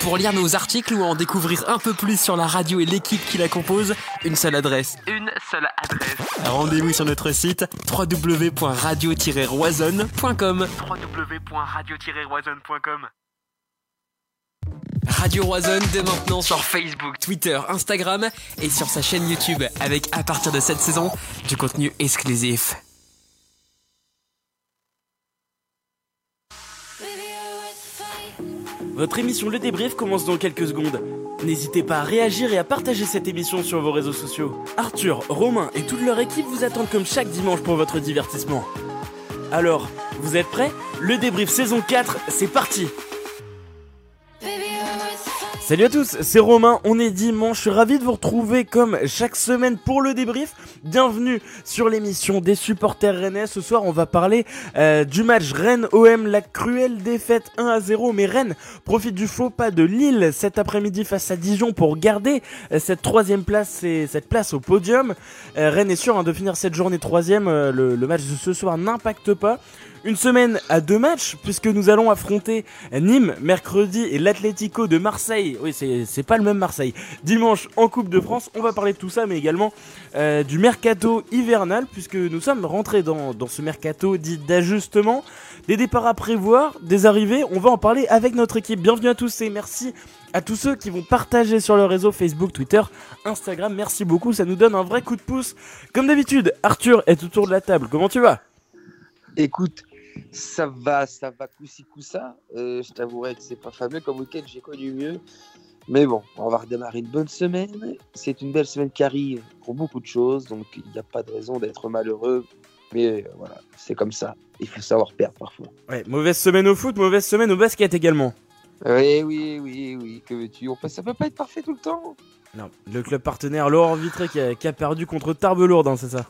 Pour lire nos articles ou en découvrir un peu plus sur la radio et l'équipe qui la compose, une seule adresse. Une seule adresse. Rendez-vous sur notre site www.radio-roisonne.com. www.radio-roisonne.com. Radio Roisonne dès maintenant sur Facebook, Twitter, Instagram et sur sa chaîne YouTube avec à partir de cette saison du contenu exclusif. Votre émission Le Débrief commence dans quelques secondes. N'hésitez pas à réagir et à partager cette émission sur vos réseaux sociaux. Arthur, Romain et toute leur équipe vous attendent comme chaque dimanche pour votre divertissement. Alors, vous êtes prêts? Le Débrief saison 4, c'est parti Salut à tous, c'est Romain, on est dimanche, ravi de vous retrouver comme chaque semaine pour le débrief. Bienvenue sur l'émission des supporters rennais. Ce soir, on va parler euh, du match Rennes-OM, la cruelle défaite 1 à 0. Mais Rennes profite du faux pas de Lille cet après-midi face à Dijon pour garder euh, cette troisième place et cette place au podium. Euh, Rennes est sûr hein, de finir cette journée troisième. le, le match de ce soir n'impacte pas. Une semaine à deux matchs, puisque nous allons affronter Nîmes mercredi et l'Atlético de Marseille. Oui, c'est pas le même Marseille. Dimanche en Coupe de France, on va parler de tout ça, mais également euh, du mercato hivernal, puisque nous sommes rentrés dans, dans ce mercato dit d'ajustement. Des départs à prévoir, des arrivées, on va en parler avec notre équipe. Bienvenue à tous et merci à tous ceux qui vont partager sur le réseau Facebook, Twitter, Instagram. Merci beaucoup, ça nous donne un vrai coup de pouce. Comme d'habitude, Arthur est autour de la table. Comment tu vas? Écoute, ça va, ça va coup-ci, coup-ça. Euh, je t'avouerai que c'est pas fameux comme week-end, j'ai connu mieux. Mais bon, on va redémarrer une bonne semaine. C'est une belle semaine qui arrive pour beaucoup de choses, donc il n'y a pas de raison d'être malheureux. Mais euh, voilà, c'est comme ça. Il faut savoir perdre parfois. Ouais, mauvaise semaine au foot, mauvaise semaine au basket également. Oui, oui, oui, oui, que veux-tu? On peut... Ça peut pas être parfait tout le temps? Non, le club partenaire Laurent Vitré qui a, qui a perdu contre Tarbes-Lourdes, hein, c'est ça?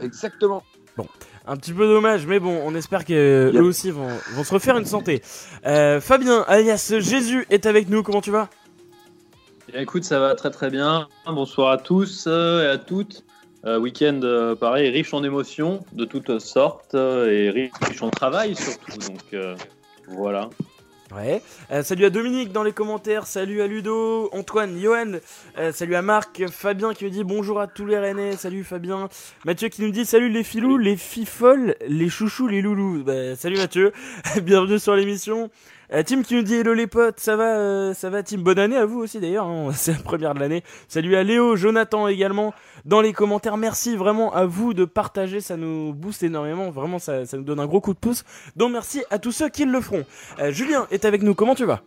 Exactement. Bon, un petit peu dommage, mais bon, on espère que eux aussi vont, vont se refaire une santé. Euh, Fabien, alias Jésus, est avec nous. Comment tu vas? Eh, Écoute, ça va très très bien. Bonsoir à tous euh, et à toutes. Euh, week-end, euh, pareil, riche en émotions de toutes sortes et riche en travail surtout. Donc euh, voilà. Euh, salut à Dominique dans les commentaires. Salut à Ludo, Antoine, Johan. Euh, salut à Marc, Fabien qui nous dit bonjour à tous les Rennais. Salut Fabien. Mathieu qui nous dit salut les filous, les fifolles, les chouchous, les loulous. Bah, salut Mathieu. Bienvenue sur l'émission. Euh, Tim qui nous dit hello les potes, ça va, euh, ça va Tim, bonne année à vous aussi d'ailleurs, hein. c'est la première de l'année. Salut à Léo, Jonathan également dans les commentaires, merci vraiment à vous de partager, ça nous booste énormément, vraiment ça, ça nous donne un gros coup de pouce. Donc merci à tous ceux qui le feront. Euh, Julien est avec nous, comment tu vas?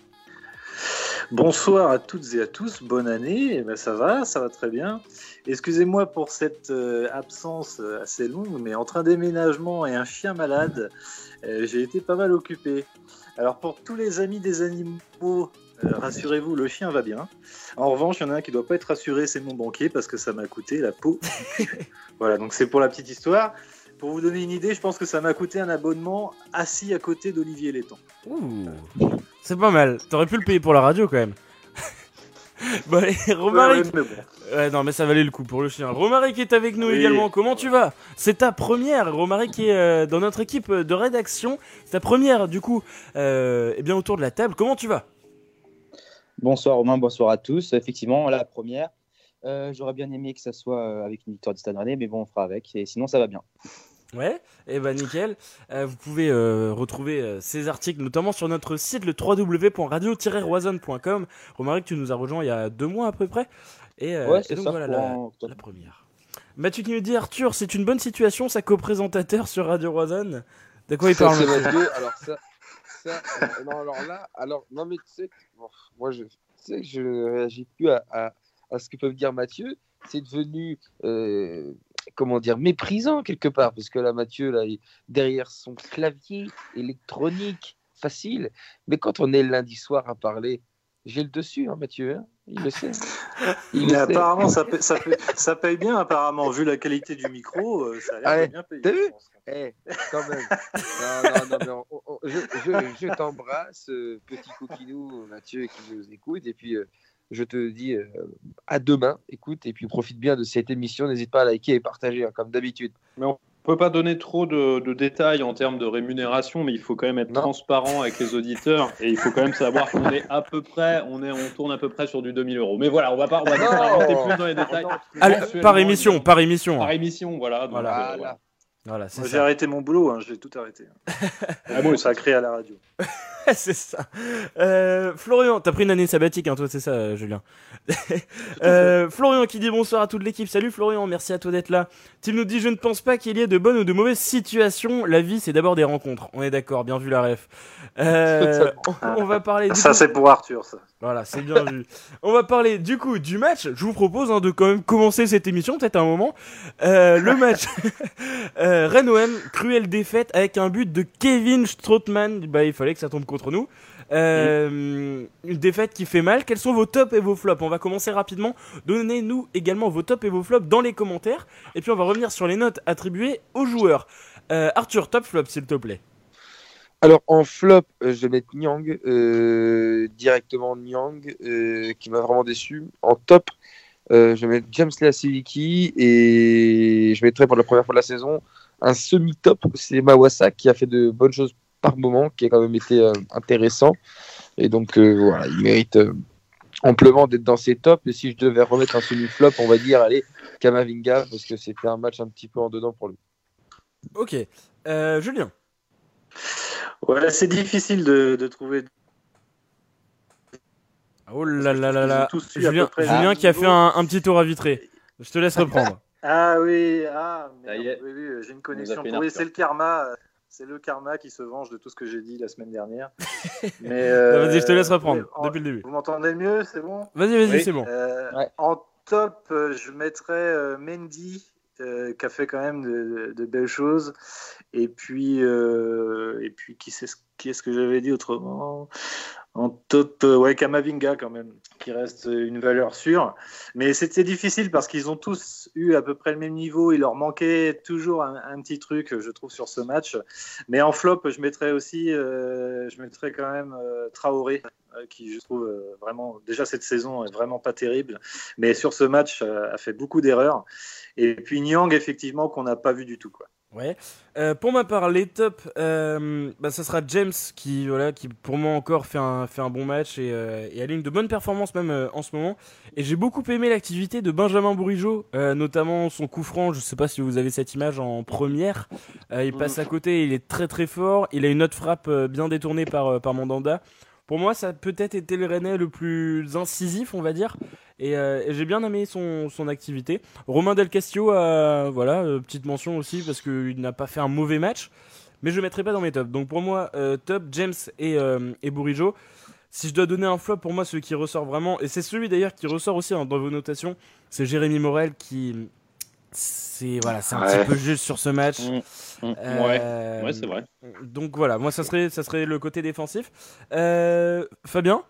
Bonsoir à toutes et à tous, bonne année, Eh ben, ça va, ça va très bien. Excusez-moi pour cette absence assez longue, mais entre un déménagement et un chien malade, j'ai été pas mal occupé. Alors pour tous les amis des animaux, euh, rassurez-vous, le chien va bien. En revanche, il y en a un qui doit pas être rassuré, c'est mon banquier, parce que ça m'a coûté la peau. voilà, donc c'est pour la petite histoire. Pour vous donner une idée, je pense que ça m'a coûté un abonnement assis à côté d'Olivier Létang. Ouh, c'est pas mal. T'aurais pu le payer pour la radio quand même. bon allez, Romaric. Ouais, ouais, mais bon. Ouais, non, mais ça valait le coup pour le chien. Romaric est avec nous Oui. également. Comment tu vas? C'est ta première, Romaric est euh, dans notre équipe de rédaction. C'est ta première, du coup, euh, eh bien autour de la table. Comment tu vas? Bonsoir Romain, bonsoir à tous. Effectivement, la première. Euh, J'aurais bien aimé que ça soit euh, avec une victoire du Stade Rennais, mais bon, on fera avec. Et sinon, ça va bien. Ouais, et ben nickel. Euh, vous pouvez euh, retrouver euh, ces articles notamment sur notre site le www.radio-roisonne.com. Romaric, tu nous as rejoint il y a deux mois à peu près. Et, Ouais, et donc ça, voilà la, première. Mathieu qui nous dit Arthur, c'est une bonne situation, sa co-présentateur sur Radio Roisonne. De quoi il parle. Alors ça, ça non, alors là, alors non mais tu sais, que- bon, moi je, tu sais que je ne réagis plus à, à, à ce que peut me dire Mathieu. C'est devenu, comment dire, méprisant quelque part, parce que là Mathieu là, derrière son clavier électronique facile, mais quand on est le lundi soir à parler, j'ai le dessus, hein, Mathieu, hein, il le sait. Il Mais le sait. apparemment, ça paye, ça, paye, ça paye bien, apparemment, vu la qualité du micro, euh, ça a l'air ouais, bien payer. t'as vu pense. Eh, quand même. Non, non, non, mais on- on- on- je, je- je t'embrasse, euh, petit coquinou Mathieu qui nous écoute. Et puis, euh, je te dis euh, à demain. Écoute, et puis profite bien de cette émission. N'hésite pas à liker et partager, hein, comme d'habitude. Mais on peut pas donner trop de, de détails en termes de rémunération, mais il faut quand même être Non. transparent avec les auditeurs et il faut quand même savoir qu'on est à peu près, on est, on tourne à peu près sur du 2000 euros. Mais voilà, on va pas, on va pas rentrer plus dans les détails. Allez, par émission, par émission. Par émission, voilà. donc, Voilà. euh, Voilà. Voilà. Voilà, c'est Moi, J'ai ça. arrêté mon boulot, hein, j'ai tout arrêté. Ah, moi aussi. Sacré à la radio. c'est ça. Euh, Florian, t'as pris une année sabbatique, hein, toi, c'est ça, euh, Julien. Euh, Florian qui dit bonsoir à toute l'équipe. Salut Florian, merci à toi d'être là. Tim nous dit Je ne pense pas qu'il y ait de bonnes ou de mauvaises situations. La vie, c'est d'abord des rencontres. On est d'accord, bien vu la ref. Euh, on, va parler. du Ça, coup- c'est pour Arthur, ça. Voilà, c'est bien vu. On va parler du coup du match. Je vous propose hein, de quand même commencer cette émission, peut-être un moment. Euh, le match euh, Rennes-OM, cruelle défaite avec un but de Kevin Strootman. Bah, il fallait que ça tombe contre nous. Euh, Une défaite qui fait mal. Quels sont vos tops et vos flops? On va commencer rapidement. Donnez-nous également vos tops et vos flops dans les commentaires. Et puis on va revenir sur les notes attribuées aux joueurs. Euh, Arthur, top flop s'il te plaît. Alors en flop, euh, je vais mettre Nyang, directement Nyang, qui m'a vraiment déçu. En top, je vais mettre James Leasiliki et je mettrai pour la première fois de la saison un semi-top, c'est Mawasa qui a fait de bonnes choses par moment, qui a quand même été euh, intéressant. Et donc euh, voilà, il mérite euh, amplement d'être dans ces tops. Et si je devais remettre un semi-flop, on va dire, allez, Kamavinga, parce que c'était un match un petit peu en dedans pour lui. Ok. Euh, Julien. Ouais, c'est difficile de, de trouver. Oh là là là là. Julien, Julien qui a fait un, un petit tour à vitré. Je te laisse reprendre. Ah oui, ah, oui, oui, j'ai une connexion. Oui, c'est le karma. euh, C'est le karma qui se venge de tout ce que j'ai dit la semaine dernière. Mais, euh, Vas-y, je te laisse reprendre en- depuis le début. Vous m'entendez mieux, c'est bon? Vas-y, vas-y, Oui. c'est bon. Euh, Ouais. En top, euh, je mettrais euh, Mendy, euh, qui a fait quand même de, de- de belles choses. Et puis, euh, et puis qui, c'est ce- qui est-ce que j'avais dit autrement? En top, euh, ouais, Kamavinga quand même, qui reste une valeur sûre. Mais c'était difficile parce qu'ils ont tous eu à peu près le même niveau. Il leur manquait toujours un, petit truc, je trouve, sur ce match. Mais en flop, je mettrais aussi, euh, je mettrais quand même euh, Traoré, qui je trouve vraiment, déjà cette saison est vraiment pas terrible, mais sur ce match a fait beaucoup d'erreurs. Et puis Nyang, effectivement, qu'on n'a pas vu du tout. Quoi. Ouais. Euh, pour ma part, les tops, euh, bah, ça sera James qui, voilà, qui pour moi encore fait un, fait un bon match et, euh, et aligne de bonnes performances même euh, en ce moment. Et j'ai beaucoup aimé l'activité de Benjamin Bourigeau, euh, notamment son coup franc. Je sais pas si vous avez cette image en première. Euh, il passe à côté, il est très très fort. Il a une autre frappe euh, bien détournée par, euh, par Mandanda. Pour moi, ça a peut-être été le Rennais le plus incisif, on va dire. Et, euh, et j'ai bien aimé son, son activité. Romain Del Castillo, euh, voilà, euh, petite mention aussi parce qu'il n'a pas fait un mauvais match. Mais je ne mettrai pas dans mes tops. Donc pour moi, top, James et, et Bourigeau. Si je dois donner un flop, pour moi, celui qui ressort vraiment, et c'est celui d'ailleurs qui ressort aussi hein, dans vos notations, c'est Jérémy Morel qui. C'est voilà, c'est un Ouais. petit peu juste sur ce match. Mm. Mm. Euh, Ouais, ouais c'est vrai. Donc voilà, moi ça serait, ça serait le côté défensif. Euh, Fabien?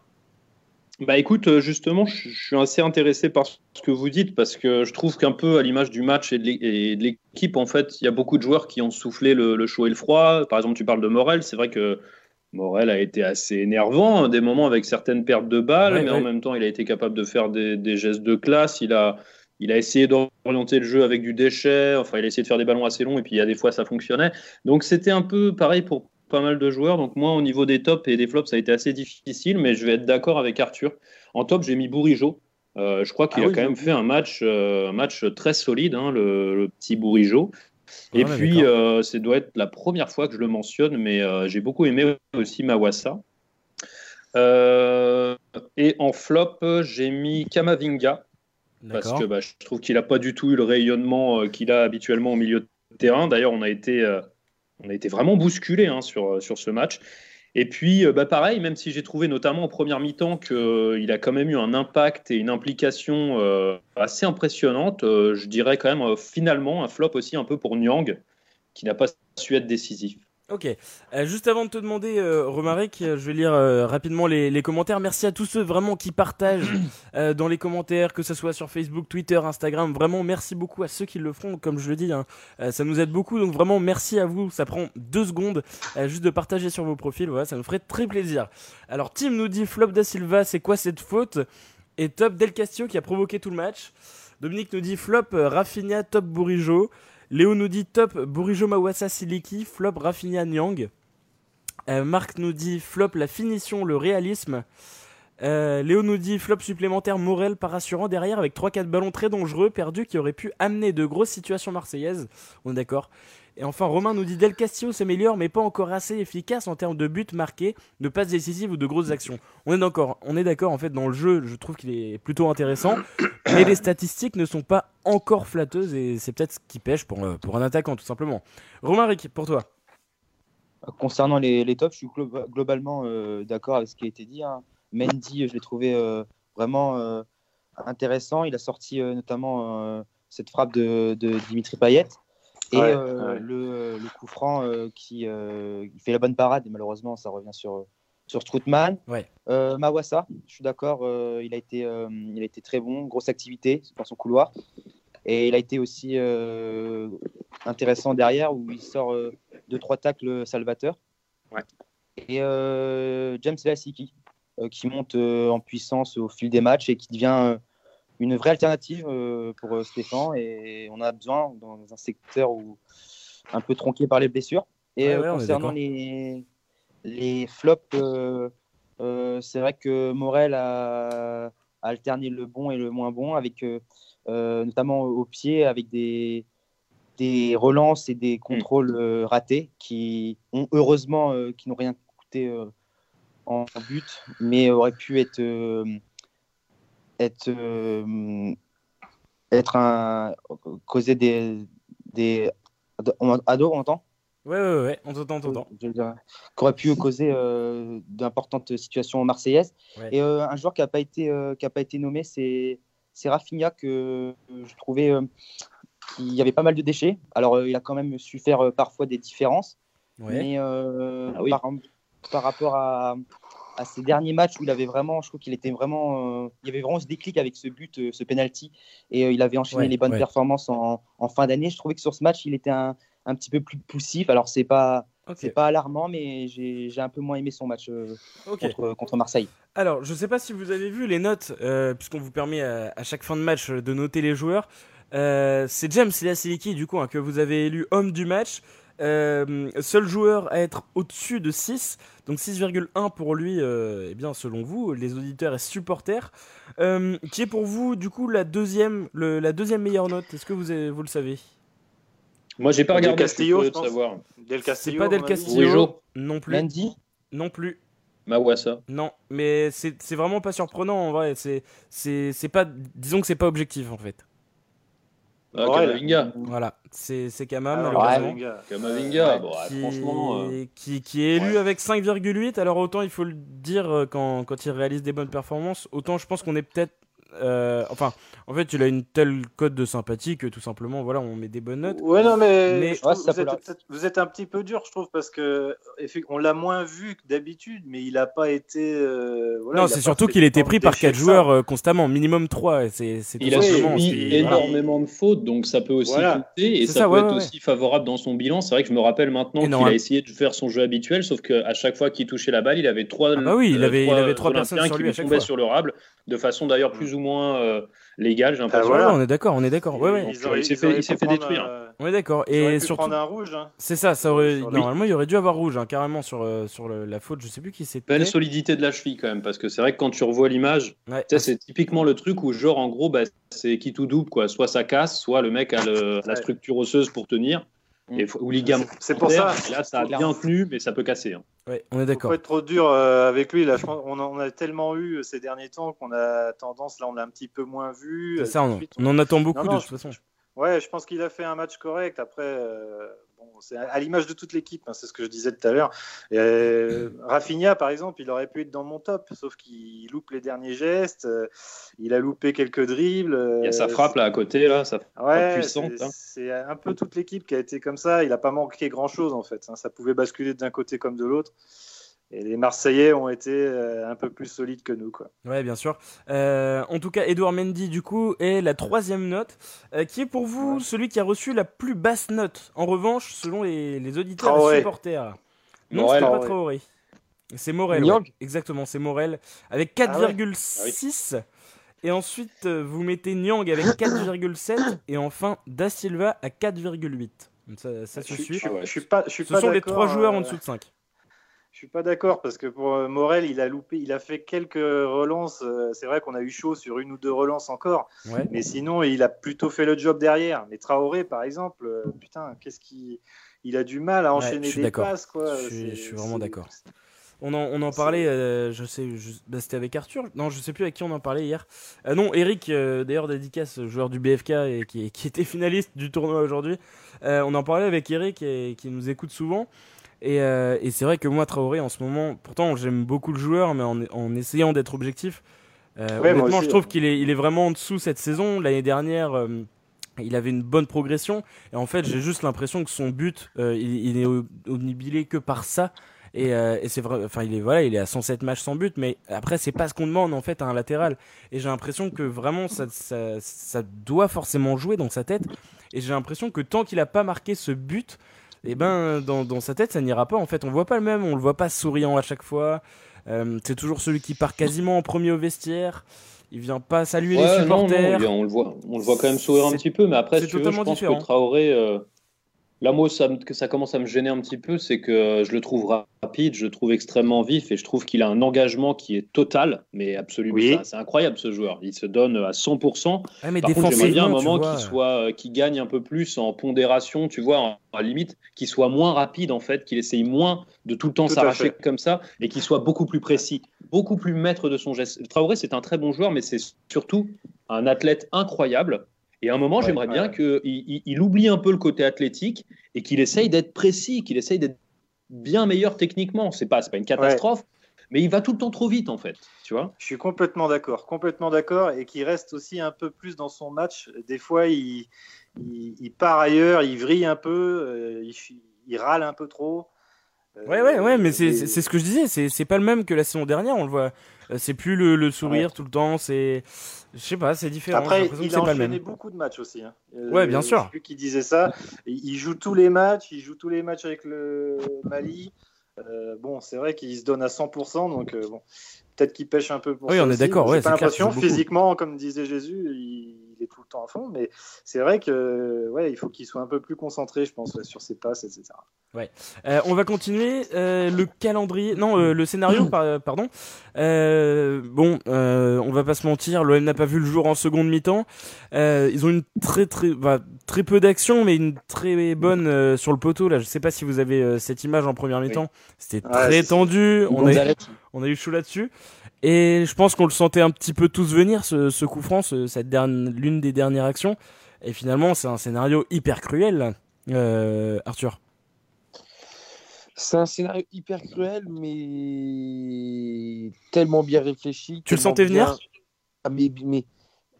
Bah écoute, euh, justement, je suis assez intéressé par ce que vous dites parce que je trouve qu'un peu à l'image du match et de l'équipe, en fait, il y a beaucoup de joueurs qui ont soufflé le, le chaud et le froid. Par exemple, tu parles de Morel, c'est vrai que Morel a été assez énervant hein, des moments avec certaines pertes de balles, Ouais, mais ouais. en même temps, il a été capable de faire des, des gestes de classe. Il a, il a essayé d'orienter le jeu avec du déchet. Enfin, il a essayé de faire des ballons assez longs et puis il y a des fois ça fonctionnait. Donc c'était un peu pareil pour pas mal de joueurs. Donc moi, au niveau des tops et des flops, ça a été assez difficile, mais je vais être d'accord avec Arthur. En top, j'ai mis Bourigeau. Euh, je crois qu'il Ah a oui, quand même fait un match, euh, un match très solide, hein, le, le petit Bourigeau. Et Ouais, puis, euh, ça doit être la première fois que je le mentionne, mais euh, j'ai beaucoup aimé aussi Mawassa. Et en flop, j'ai mis Kamavinga, parce que bah, je trouve qu'il n'a pas du tout eu le rayonnement qu'il a habituellement au milieu de terrain. D'ailleurs, on a été, on a été vraiment bousculé hein, sur, sur ce match. Et puis, euh, bah, pareil, même si j'ai trouvé notamment en première mi-temps qu'il a quand même eu un impact et une implication euh, assez impressionnante, euh, je dirais quand même euh, finalement un flop aussi un peu pour Nyang, qui n'a pas su être décisif. Ok. Euh, juste avant de te demander, euh, Romaric, euh, je vais lire euh, rapidement les, les commentaires. Merci à tous ceux vraiment qui partagent dans les commentaires, que ce soit sur Facebook, Twitter, Instagram. Vraiment, merci beaucoup à ceux qui le feront. Comme je le dis, hein, ça nous aide beaucoup. Donc vraiment, merci à vous. Ça prend deux secondes juste de partager sur vos profils. Voilà, ça nous ferait très plaisir. Alors, Tim nous dit Flop da Silva, c'est quoi cette faute? Et top Del Castillo qui a provoqué tout le match. Dominique nous dit Flop Rafinha, top Bourigeau. Léo nous dit top Burijo Mawasa Siliki, flop Rafinha Nyang. Euh, Marc nous dit flop la finition, le réalisme. Euh, Léo nous dit flop supplémentaire Morel pas rassurant derrière avec 3-4 ballons très dangereux perdus qui auraient pu amener de grosses situations marseillaises. On est d'accord. Et enfin Romain nous dit Del Castillo s'améliore mais pas encore assez efficace en termes de buts marqués, de passes décisives ou de grosses actions. On est d'accord. On est d'accord en fait dans le jeu, je trouve qu'il est plutôt intéressant, mais les statistiques ne sont pas encore flatteuses et c'est peut-être ce qui pêche pour, euh, pour un attaquant tout simplement. Romain Rick, pour toi. Concernant les, les tops, je suis glo- globalement euh, d'accord avec ce qui a été dit. hein. Mendy, je l'ai trouvé euh, vraiment euh, intéressant. Il a sorti euh, notamment euh, cette frappe de, de Dimitri Payet. Et Ouais, euh, ouais. Le, le coup franc euh, qui euh, il fait la bonne parade, et malheureusement, ça revient sur, sur Strootman. Ouais. Euh, Mawassa, je suis d'accord, euh, il, a été, euh, il a été très bon, grosse activité dans son couloir. Et il a été aussi euh, intéressant derrière où il sort euh, deux trois tacles salvateurs. Ouais. Et euh, James Lasiki euh, qui monte euh, en puissance au fil des matchs et qui devient euh, une vraie alternative euh, pour euh, Stéphane. Et on a besoin dans un secteur où un peu tronqué par les blessures. Et euh, ouais, concernant les, les flops, euh, euh, c'est vrai que Morel a, a alterné le bon et le moins bon, avec euh, notamment au pied, avec des, des relances et des contrôles euh, ratés qui ont heureusement qui n'ont rien coûté en but, mais auraient pu être être euh, être un causer des des on, ado on entend? Ouais, ouais, ouais, on t'entend, on t'entend. je veux dire, qui aurait pu causer euh, d'importantes situations marseillaises. Ouais. Et euh, un joueur qui n'a pas été euh, qui a pas été nommé, c'est c'est Rafinha que je trouvais euh, qu'il y avait pas mal de déchets. Alors euh, il a quand même su faire euh, parfois des différences, Ouais. mais euh, Ah oui. par, par rapport à, à ces derniers matchs où il avait vraiment, je trouve qu'il était vraiment, euh, il y avait vraiment ce déclic avec ce but, euh, ce penalty, et euh, il avait enchaîné Ouais, les bonnes ouais. performances en, en fin d'année. Je trouvais que sur ce match, il était un, un petit peu plus poussif. Alors c'est pas c'est pas alarmant, mais j'ai j'ai un peu moins aimé son match contre, contre Marseille. Alors, je sais pas si vous avez vu les notes, puisqu'on vous permet à, à chaque fin de match de noter les joueurs. C'est James Siliki, du coup, hein, que vous avez élu homme du match. Euh, seul joueur à être au-dessus de 6, donc 6,1 pour lui, euh, eh bien, selon vous, les auditeurs et supporters. Euh, qui est pour vous, du coup, la deuxième, le- la deuxième meilleure note? Est-ce que vous, avez- vous le savez? Moi, j'ai pas Del regardé. Castillo, je pense. savoir. Del C'est Castillo. pas à Del. Castillo. Non plus. Mendy, Non plus. Mawassa. Non, mais c'est c'est vraiment pas surprenant en vrai. C'est c'est c'est pas disons que c'est pas objectif en fait. Ah, Ouais, Kamavinga. Voilà, c'est c'est Kama Ah, malheureusement. Kamavinga. Ouais. Bon, ah, Qui, franchement. euh, qui, qui est élu ouais. avec 5,8 alors autant il faut le dire euh, quand, quand il réalise des bonnes performances autant je pense qu'on est peut-être euh, enfin en fait il a une telle cote de sympathie que tout simplement voilà on met des bonnes notes Ouais, non, mais, Mais- je trouve Ouais, ça vous, êtes, vous un petit peu dur, je trouve, parce que on l'a moins vu que d'habitude, mais il n'a pas été. euh, voilà, non il a c'est surtout qu'il était pris par déchets 4 que ça. joueurs euh, constamment minimum 3 c'est c'est Il a subi voilà. énormément de fautes, donc ça peut aussi Voilà. compter et C'est ça, ça, peut ouais, être ouais, aussi favorable dans son bilan. C'est vrai que je me rappelle maintenant qu'il a essayé de faire son jeu habituel, sauf qu'à chaque fois qu'il touchait la balle, il avait trois, Ah bah oui, il euh, avait- il avait trois Olympiens personnes sur lui tombaient sur le rable, de façon d'ailleurs plus ou moins légale, j'ai l'impression. Ah, voilà. Ouais, on est d'accord on est d'accord ouais, ouais. Ils auraient- Il s'est fait- fait prendre détruire. on est d'accord et pu surtout prendre un rouge. hein. C'est ça, ça aurait, normalement il aurait dû avoir rouge hein, carrément sur, euh, sur le- la faute, je sais plus qui c'était. Belle solidité de la cheville quand même, parce que c'est vrai que quand tu revois l'image, Ouais. c'est typiquement le truc où genre en gros bah, c'est qui tout double quoi, soit ça casse, soit le mec a le- la structure osseuse pour tenir, et, ou ligament. C'est pour ça. Là ça a bien tenu, mais ça peut casser. hein. Ouais, on est Faut d'accord. pas être trop dur euh, avec lui. Là, je pense, on, en a tellement eu euh, ces derniers temps qu'on a tendance, là, on l'a un petit peu moins vu. C'est euh, ça, on, suite, on en attend beaucoup Non, non, de toute façon. Ouais, je pense qu'il a fait un match correct. Après, euh, bon, c'est à l'image de toute l'équipe, hein, c'est ce que je disais tout à l'heure. Euh, Rafinha, par exemple, il aurait pu être dans mon top, sauf qu'il loupe les derniers gestes. euh, il a loupé quelques dribbles. euh, Il y a sa frappe là à côté là, ça Ouais, puissante, c'est- hein. c'est un peu toute l'équipe qui a été comme ça. Il n'a pas manqué grand-chose en fait. hein. Ça pouvait basculer d'un côté comme de l'autre. Et les Marseillais ont été euh, un peu plus solides que nous. Quoi. Ouais, bien sûr. Euh, en tout cas, Edouard Mendy, du coup, est la troisième note, euh, qui est pour vous Ouais. celui qui a reçu la plus basse note. En revanche, selon les, les auditeurs et supporters. Non, Morel. c'est pas Traoré. C'est Morel. Ouais. Exactement, c'est Morel. Avec Ah ouais. 4,6. Et ensuite, vous mettez Nyang avec 4,7 et enfin Da Silva à 4,8. Donc Ça, ça se suit. je- Ah suis pas, je suis Ce pas sont les trois joueurs euh, en dessous de 5. Je suis pas d'accord parce que pour euh, Morel, il a loupé, il a fait quelques relances. euh, C'est vrai qu'on a eu chaud sur une ou deux relances encore, Ouais. mais sinon il a plutôt fait le job derrière. Mais Traoré, par exemple, euh, putain, qu'est-ce qui, il a du mal à enchaîner je suis des passes, quoi. Je suis- je suis vraiment d'accord. On en, on en parlait, euh, je sais, je- bah, c'était avec Arthur. Non, je sais plus avec qui on en parlait hier. Euh, non, Eric, euh, d'ailleurs, dédicace, joueur du BFK et qui, qui était finaliste du tournoi aujourd'hui. On en parlait avec Eric et, qui nous écoute souvent. Et, euh, et c'est vrai que moi, Traoré, en ce moment, pourtant, j'aime beaucoup le joueur, mais en, en essayant d'être objectif, euh, Ouais, honnêtement, aussi, je trouve ouais. qu'il est, il est vraiment en dessous cette saison. L'année dernière. euh, il avait une bonne progression et en fait j'ai juste l'impression que son but il, il est omnibilé que par ça et, et c'est vrai enfin il est voilà il est à 107 matchs sans but mais après c'est pas ce qu'on demande en fait à un latéral et j'ai l'impression que vraiment ça, ça, ça doit forcément jouer dans sa tête et j'ai l'impression que tant qu'il a pas marqué ce but et ben dans, dans sa tête ça n'ira pas en fait. On voit pas le même on le voit pas souriant à chaque fois. Euh, c'est toujours celui qui part quasiment en premier au vestiaire. Il vient pas saluer les Ouais, non, non, supporters. on, le voit, on le voit quand même sourire un petit peu, mais après, c'est si tu veux, je totalement pense différent. que Traoré, euh, là, moi, ça, que ça commence à me gêner un petit peu, c'est que euh, je le trouve rapide, je le trouve extrêmement vif et je trouve qu'il a un engagement qui est total, mais absolument, Oui. c'est incroyable ce joueur. Il se donne à 100%. Ouais, mais Par contre, j'aimerais bien un moment qu'il soit, euh, qu'il gagne un peu plus en pondération, tu vois, en- à la limite, qu'il soit moins rapide en fait, qu'il essaye moins de tout le temps s'arracher comme ça et qu'il soit beaucoup plus précis, beaucoup plus maître de son geste. Traoré, c'est un très bon joueur, mais c'est surtout un athlète incroyable. Et à un moment, Ouais, j'aimerais ouais, bien qu'il il, il oublie un peu le côté athlétique et qu'il essaye d'être précis, qu'il essaye d'être bien meilleur techniquement. C'est pas, c'est pas une catastrophe, mais il va tout le temps trop vite en fait, tu vois. Je suis complètement d'accord, complètement d'accord, et qui reste aussi un peu plus dans son match. Des fois, il, il, il part ailleurs, il vrille un peu, euh, il, il râle un peu trop. Ouais, ouais, ouais, mais c'est ce que je disais, c'est c'est pas le même que la saison dernière, on le voit. Euh, C'est plus le, le sourire tout le temps, c'est. Je sais pas, c'est différent. j'ai Après, il a pas enchaîné même. beaucoup de matchs aussi. hein. Euh, Ouais, bien sûr. Je sais plus qui disait ça. Il joue tous les matchs, il joue tous les matchs avec le Mali. Euh, bon, c'est vrai qu'il se donne à 100%, donc euh, bon, peut-être qu'il pêche un peu pour Oui, ça on est d'accord, J'ai ouais, pas c'est clair qu'il l'impression, physiquement, comme disait Jésus, il, il est tout le temps à fond, mais c'est vrai que ouais, il faut qu'il soit un peu plus concentré, je pense, ouais, sur ses passes, etc. Euh, on va continuer euh, le calendrier, non, euh, le scénario, par- pardon. Euh, bon, euh, on va pas se mentir, l'OM n'a pas vu le jour en seconde mi-temps. Euh, ils ont une très très bah, très peu d'action, mais une très bonne euh, sur le poteau. Là, je sais pas si vous avez euh, cette image en première mi-temps. C'était Ouais, très tendu. On a, on a eu chaud là-dessus. Et je pense qu'on le sentait un petit peu tous venir, ce, ce coup franc, ce- cette dernière, l'une des dernières actions. Et finalement, c'est un scénario hyper cruel. Euh, Arthur. C'est un scénario hyper cruel, mais tellement bien réfléchi. Tu le sentais venir ah, Mais, mais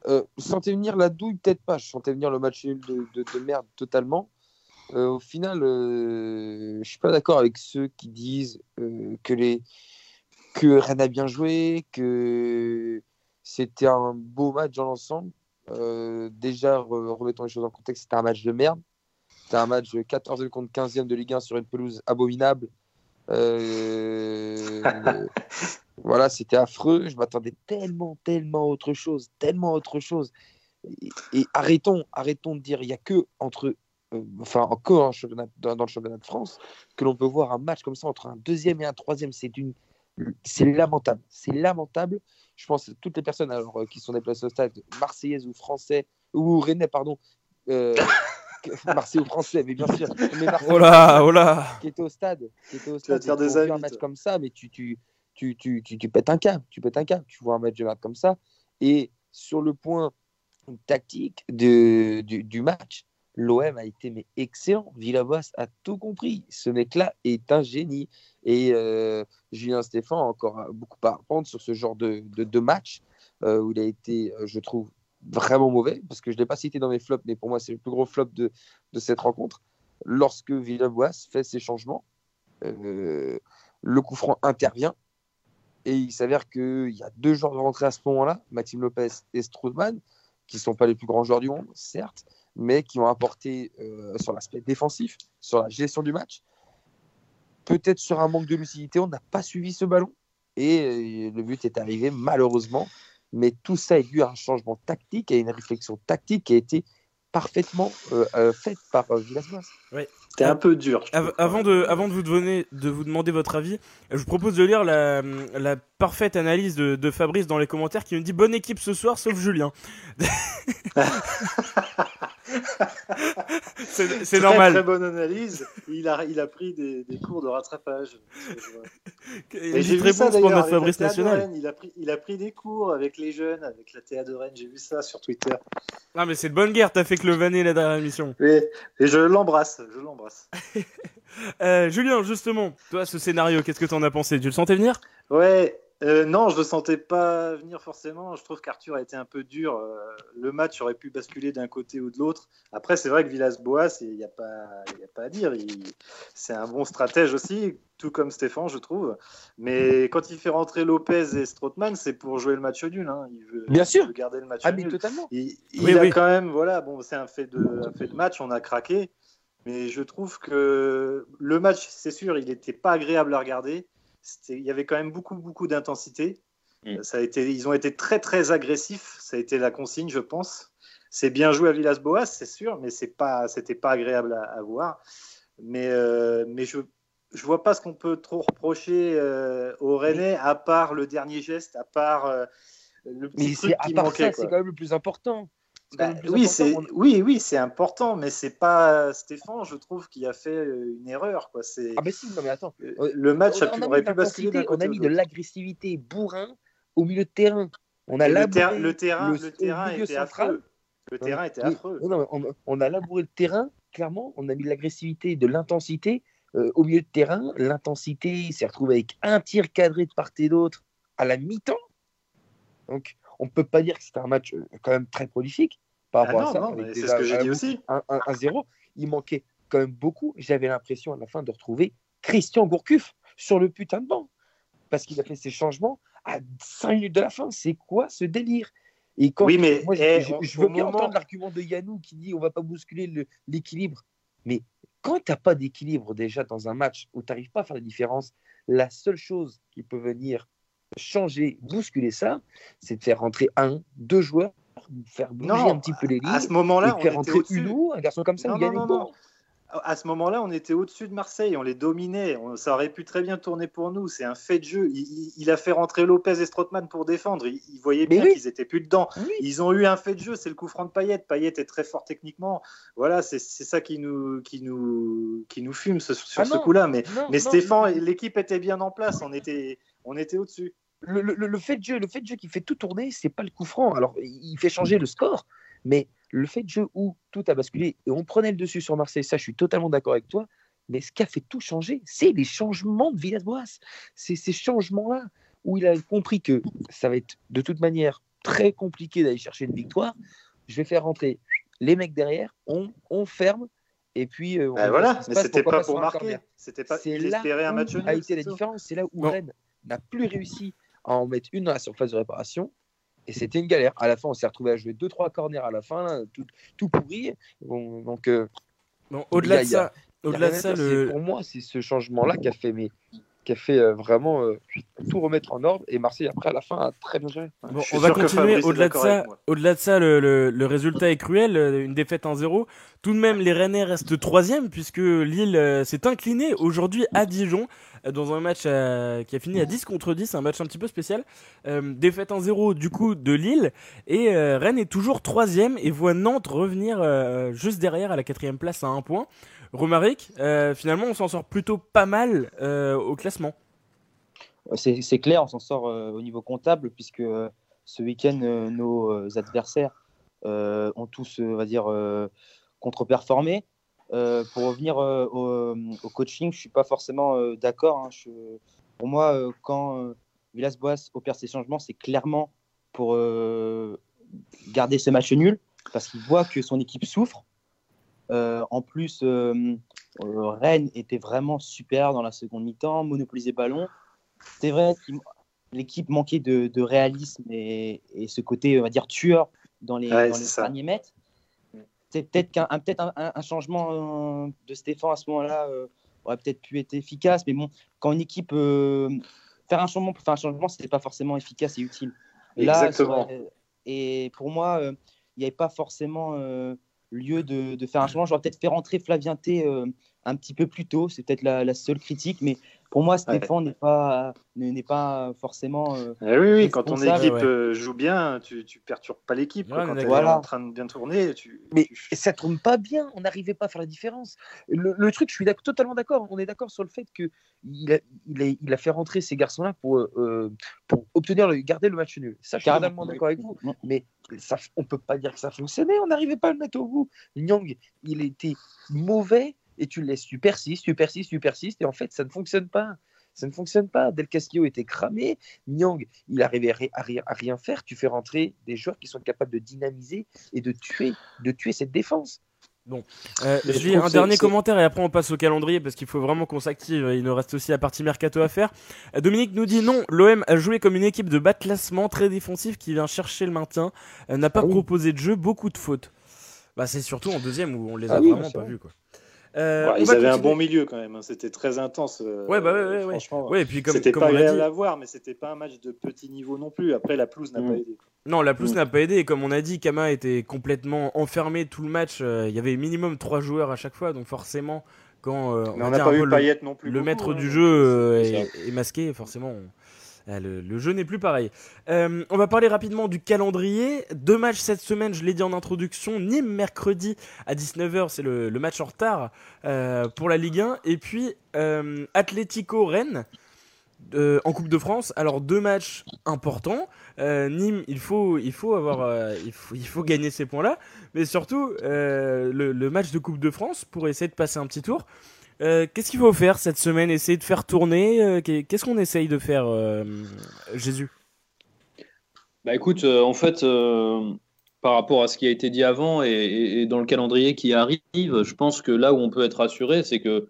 euh, je sentais venir la douille, peut-être pas. Je sentais venir le match nul de, de, de merde totalement. Euh, au final, euh, je suis pas d'accord avec ceux qui disent que les que Rennes a bien joué, que c'était un beau match dans l'ensemble. Euh, déjà, re- remettons les choses en contexte, c'était un match de merde. C'était un match de 14e contre 15e de Ligue 1 sur une pelouse abominable. Euh, voilà, c'était affreux. Je m'attendais tellement, tellement à autre chose, tellement à autre chose. Et, et arrêtons, arrêtons de dire il n'y a que entre, euh, enfin encore dans, dans le championnat de France que l'on peut voir un match comme ça entre un deuxième et un troisième. C'est une, c'est lamentable, c'est lamentable. Je pense à toutes les personnes alors, euh, qui sont déplacées au stade, marseillaises ou français ou rennais, pardon. Euh, que- Marseille ou français, mais bien sûr. Mais Oh là, oh là. qui était au stade, qui était au Tu vas stade, te faire des vu un amis, match toi. comme ça, mais tu, tu, tu, tu, tu, tu pètes un câble, tu pètes un câble, tu vois un match de merde comme ça. Et sur le point tactique de, du, du match, l'OM a été mais excellent. Villas-Boas a tout compris. Ce mec-là est un génie. Et euh, Julien Stéphan a encore beaucoup à apprendre sur ce genre de, de, match euh, où il a été, euh, je trouve, vraiment mauvais, parce que je ne l'ai pas cité dans mes flops, mais pour moi, c'est le plus gros flop de, de cette rencontre. Lorsque Villas-Boas fait ses changements, le coup franc intervient, et il s'avère qu'il y a deux joueurs de rentrée à ce moment-là, Maxime Lopez et Strootman, qui ne sont pas les plus grands joueurs du monde, certes, mais qui ont apporté sur l'aspect défensif, sur la gestion du match. Peut-être sur un manque de lucidité, on n'a pas suivi ce ballon. Et euh, le but est arrivé, malheureusement. mais tout ça est dû à un changement tactique et une réflexion tactique qui a été parfaitement euh, euh, faite par euh, Villas-Boas. C'était un peu dur. Av- avant de, avant de vous donner, de vous demander votre avis, je vous propose de lire la, la parfaite analyse de, de Fabrice dans les commentaires qui me dit bonne équipe ce soir sauf Julien. c'est normal. Très bonne analyse. Il a, il a pris des, des cours de rattrapage. Et j'ai vu ça d'ailleurs Fabrice national. Il a, pris, il a pris des cours avec les jeunes, avec la TA de Rennes. J'ai vu ça sur Twitter. Ah mais c'est de bonne guerre, t'as fait que le vanner la dernière émission. Et, et je l'embrasse. Je l'embrasse. Euh, Julien, justement, toi ce scénario, qu'est-ce que t'en as pensé? Tu le sentais venir? Ouais, euh, non, je le sentais pas venir forcément. Je trouve qu'Arthur a été un peu dur. Euh, le match aurait pu basculer d'un côté ou de l'autre. Après, c'est vrai que Villas-Boas, il n'y a, pas- il y a pas à dire. C'est un bon stratège aussi, tout comme Stéphane, je trouve. Mais quand il fait rentrer Lopez et Strootman, c'est pour jouer le match nul. hein. Il veut, Bien il sûr. veut garder le match Ah, mais nul. totalement. Il, il Oui, a oui. quand même, voilà, bon, c'est un fait de, un fait de match, on a craqué, mais je trouve que le match, c'est sûr, il n'était pas agréable à regarder. Il y avait quand même beaucoup, beaucoup d'intensité. Mm. Ça a été, ils ont été très, très agressifs. Ça a été la consigne, je pense. C'est bien joué à Villas-Boas, c'est sûr, mais c'est pas, c'était pas agréable à, à voir. Mais, euh, mais je, je vois pas ce qu'on peut trop reprocher euh, au Rennais, à part le dernier geste, à part euh, le petit Mais truc c'est à qui part manquait. c'est quand même le plus important. Bah, oui, important. c'est On- oui, oui, c'est important, mais c'est pas Stéphane, je trouve, qui a fait euh, une erreur. Quoi. C'est Ah, mais si, non, mais attends. euh, le match on, a on pu- a aurait pu basculer on a mis de l'agressivité bourrin au milieu de terrain. On a Le, labouré ter- le terrain, le- le terrain était central. affreux. Le terrain était Oui, affreux. non, non, on, on a labouré le terrain, clairement. On a mis de l'agressivité, de l'intensité euh, au milieu de terrain. L'intensité s'est retrouvée avec un tir cadré de part et d'autre à la mi-temps. Donc, on ne peut pas dire que c'était un match euh, quand même très prolifique par Ah rapport non, à ça. c'est ce que j'ai dit aussi. un- un- un 0 Il manquait quand même beaucoup. J'avais l'impression à la fin de retrouver Christian Gourcuff sur le putain de banc. Parce qu'il a fait ses changements à 5 minutes de la fin. C'est quoi ce délire? Et quand Oui, mais moi, eh, je- veux bien moment- entendre l'argument de Yannou qui dit on va pas bousculer le- l'équilibre. Mais quand tu n'as pas d'équilibre déjà dans un match où tu n'arrives pas à faire la différence, la seule chose qui peut venir changer, bousculer ça, c'est de faire rentrer un, deux joueurs, faire bouger Non, un petit peu les lignes, À ce moment-là, on faire rentrer. Hulot, un garçon comme ça, Non, ou non, non, non. À ce moment-là, on était au-dessus de Marseille, on les dominait. On- ça aurait pu très bien tourner pour nous. C'est un fait de jeu. Il, il- il a fait rentrer Lopez et Strootman pour défendre. Il, il voyait bien oui. qu'ils étaient plus dedans. Oui. Ils ont eu un fait de jeu, c'est le coup franc de Payet. Payet est très fort techniquement. Voilà, c'est ça qui nous, qui nous, qui nous fume ce- sur Ah ce coup-là. Mais, Non, mais non, Stéphane, l'équipe était bien en place. On était, on était au-dessus. le, le- le fait de jeu, le fait de jeu qui fait tout tourner, c'est pas le coup franc. Alors, il fait changer le score, mais le fait de jeu où tout a basculé et on prenait le dessus sur Marseille, ça, je suis totalement d'accord avec toi. Mais ce qui a fait tout changer, c'est les changements de Villas-Boas. C'est ces changements-là où il a compris que ça va être de toute manière très compliqué d'aller chercher une victoire. Je vais faire rentrer les mecs derrière, on, on ferme. Et puis, euh, on Ben voilà, mais c'était pas pas pour marquer. C'était pas. C'est là un match où nul. a été la différence. C'est là où Non. Rennes n'a plus réussi à en mettre une dans la surface de réparation. Et c'était une galère. À la fin, on s'est retrouvé à jouer 2-3 corners à la fin, là, tout, tout pourri. Bon, donc, euh, Bon, au-delà de ça, au-delà de le, pour moi, c'est ce changement-là qui a fait, mais, qui a fait euh, vraiment euh, tout remettre en ordre. Et Marseille, après, à la fin, a très bien géré. Bon, Je suis on va continuer. Au-delà de ça, au-delà de ça, le, le- le résultat est cruel. euh, Une défaite 1-0. Tout de même, les Rennais restent troisième puisque Lille euh, s'est incliné aujourd'hui à Dijon dans un match euh, qui a fini à 10 contre 10, un match un petit peu spécial. Euh, défaite 1-0 du coup de Lille et euh, Rennes est toujours troisième et voit Nantes revenir euh, juste derrière à la quatrième place à un point. Romaric, euh, finalement, on s'en sort plutôt pas mal euh, au classement. C'est clair, on s'en sort euh, au niveau comptable, puisque ce week-end, nos adversaires ont tous, on va dire, contre-performé. Pour revenir au, coaching, je ne suis pas forcément d'accord. hein. Pour moi, quand Villas-Boas opère ses changements, c'est clairement pour garder ce match nul, parce qu'il voit que son équipe souffre. Euh, en plus, euh, euh, Rennes était vraiment super dans la seconde mi-temps, monopolisait ballon. C'est vrai que l'équipe manquait de, de réalisme et, et ce côté, on va dire, tueur dans les, Ouais, dans c'est les ça. derniers mètres. C'est peut-être qu'un un, peut-être un, un- un changement de Stéphane à ce moment-là euh, aurait peut-être pu être efficace, mais bon, quand une équipe euh, faire un changement pour faire un changement, c'était pas forcément efficace et utile. Là, Exactement. et pour moi, euh, il n'y avait pas forcément lieu de, faire un changement. J'aurais peut-être fait rentrer Flavien T euh, un petit peu plus tôt. C'est peut-être la seule critique, mais pour moi, Stéphane n'est pas n'est pas forcément. euh, Eh oui, oui, quand ton équipe ouais. euh, joue bien, tu, tu perturbes pas l'équipe. quand elle est voilà. en train de bien tourner, tu. Mais tu- ça tourne pas bien, on n'arrivait pas à faire la différence. Le, le truc, je suis totalement d'accord. On est d'accord sur le fait que il a, il, a, il a fait rentrer ces garçons-là pour, euh, pour obtenir le, garder le match nul. Ça, je suis Carrément. totalement d'accord avec vous. Non. Mais ça, on peut pas dire que ça fonctionnait. On n'arrivait pas à le mettre au bout. Nyang, il était mauvais et tu le laisses, tu persistes, tu persistes, tu persistes et en fait, ça ne fonctionne pas. Ça ne fonctionne pas. Del Castillo était cramé. Nyang, il arrivait à, ri- à rien, à rien faire. Tu fais rentrer des joueurs qui sont capables de dynamiser et de tuer, de tuer cette défense. Euh, Mais je trouve un dernier commentaire et après on passe au calendrier parce qu'il faut vraiment qu'on s'active. Il nous reste aussi la partie mercato à faire. Euh, Dominique nous dit non, l'OM a joué comme une équipe de bas de classement très défensif qui vient chercher le maintien, euh, n'a pas Ah oui. proposé de jeu, beaucoup de fautes. Bah c'est surtout en deuxième où on les a Ah oui, vraiment pas vrai. vus quoi. Euh, Ouais, ils va avaient un bon milieu quand même. hein. C'était très intense. euh, Ouais, bah ouais, ouais, ouais. franchement. Ouais, et puis comme, C'était comme pas agréable dit, à voir, mais c'était pas un match de petit niveau non plus. Après, la pelouse n'a Mm. pas aidé. non la plus Mm. n'a pas aidé et comme on a dit, Kama était complètement enfermé tout le match. euh, Il y avait minimum trois joueurs à chaque fois, donc forcément quand euh, on n'a pas vu le- non plus. le beaucoup, maître hein, du jeu est, est masqué, forcément. on- euh, le, jeu n'est plus pareil. Euh, on va parler rapidement du calendrier. Deux matchs cette semaine, je l'ai dit en introduction. Nîmes mercredi à 19h, c'est le, match en retard euh, pour la Ligue 1. Et puis euh, Atlético Rennes euh, en Coupe de France. Alors deux matchs importants. Nîmes, il faut, il faut avoir, il faut, il faut gagner ces points-là. Mais surtout le match de Coupe de France pour essayer de passer un petit tour. Euh, Qu'est-ce qu'il faut faire cette semaine? Essayer de faire tourner euh, qu'est- Qu'est-ce qu'on essaye de faire, euh, Jésus? Bah écoute, en fait, par rapport à ce qui a été dit avant et, dans le calendrier qui arrive, je pense que là où on peut être rassuré, c'est que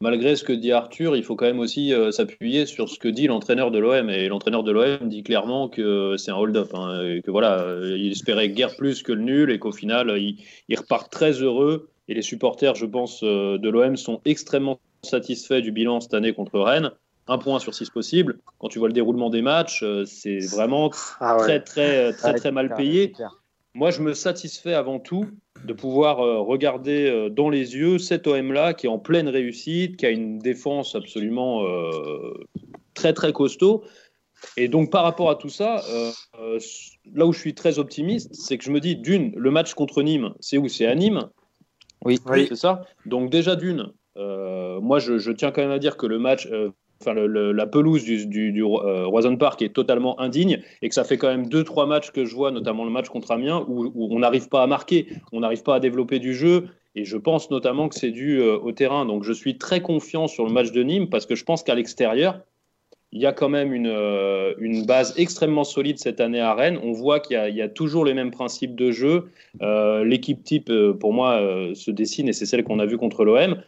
malgré ce que dit Arthur, il faut quand même aussi s'appuyer sur ce que dit l'entraîneur de l'OM. Et l'entraîneur de l'OM dit clairement que c'est un hold-up, hein, et que voilà, il espérait guère plus que le nul et qu'au final, il repart très heureux. Et les supporters, je pense, euh, de l'OM sont extrêmement satisfaits du bilan cette année contre Rennes. Un point sur six possible. Quand tu vois le déroulement des matchs, euh, c'est vraiment Ah ouais. très très très Ouais, très mal payé. Moi, je me satisfais avant tout de pouvoir euh, regarder euh, dans les yeux cet OM-là qui est en pleine réussite, qui a une défense absolument euh, très très costaud. Et donc, par rapport à tout ça, euh, euh, là où je suis très optimiste, c'est que je me dis, d'une, le match contre Nîmes, c'est où? C'est à Nîmes Oui. Oui. c'est ça Donc, déjà, d'une, euh, moi, je, je tiens quand même à dire que le match, euh, enfin, la pelouse du, du, du euh, Roison Park est totalement indigne et que ça fait quand même deux, trois matchs que je vois, notamment le match contre Amiens, où, où on n'arrive pas à marquer, on n'arrive pas à développer du jeu. Et je pense notamment que c'est dû au terrain. Donc, je suis très confiant sur le match de Nîmes parce que je pense qu'à l'extérieur, il y a quand même une, euh, une base extrêmement solide cette année à Rennes. On voit qu'il y a, toujours les mêmes principes de jeu. Euh, L'équipe type, euh, pour moi, se dessine et c'est celle qu'on a vue contre l'OM.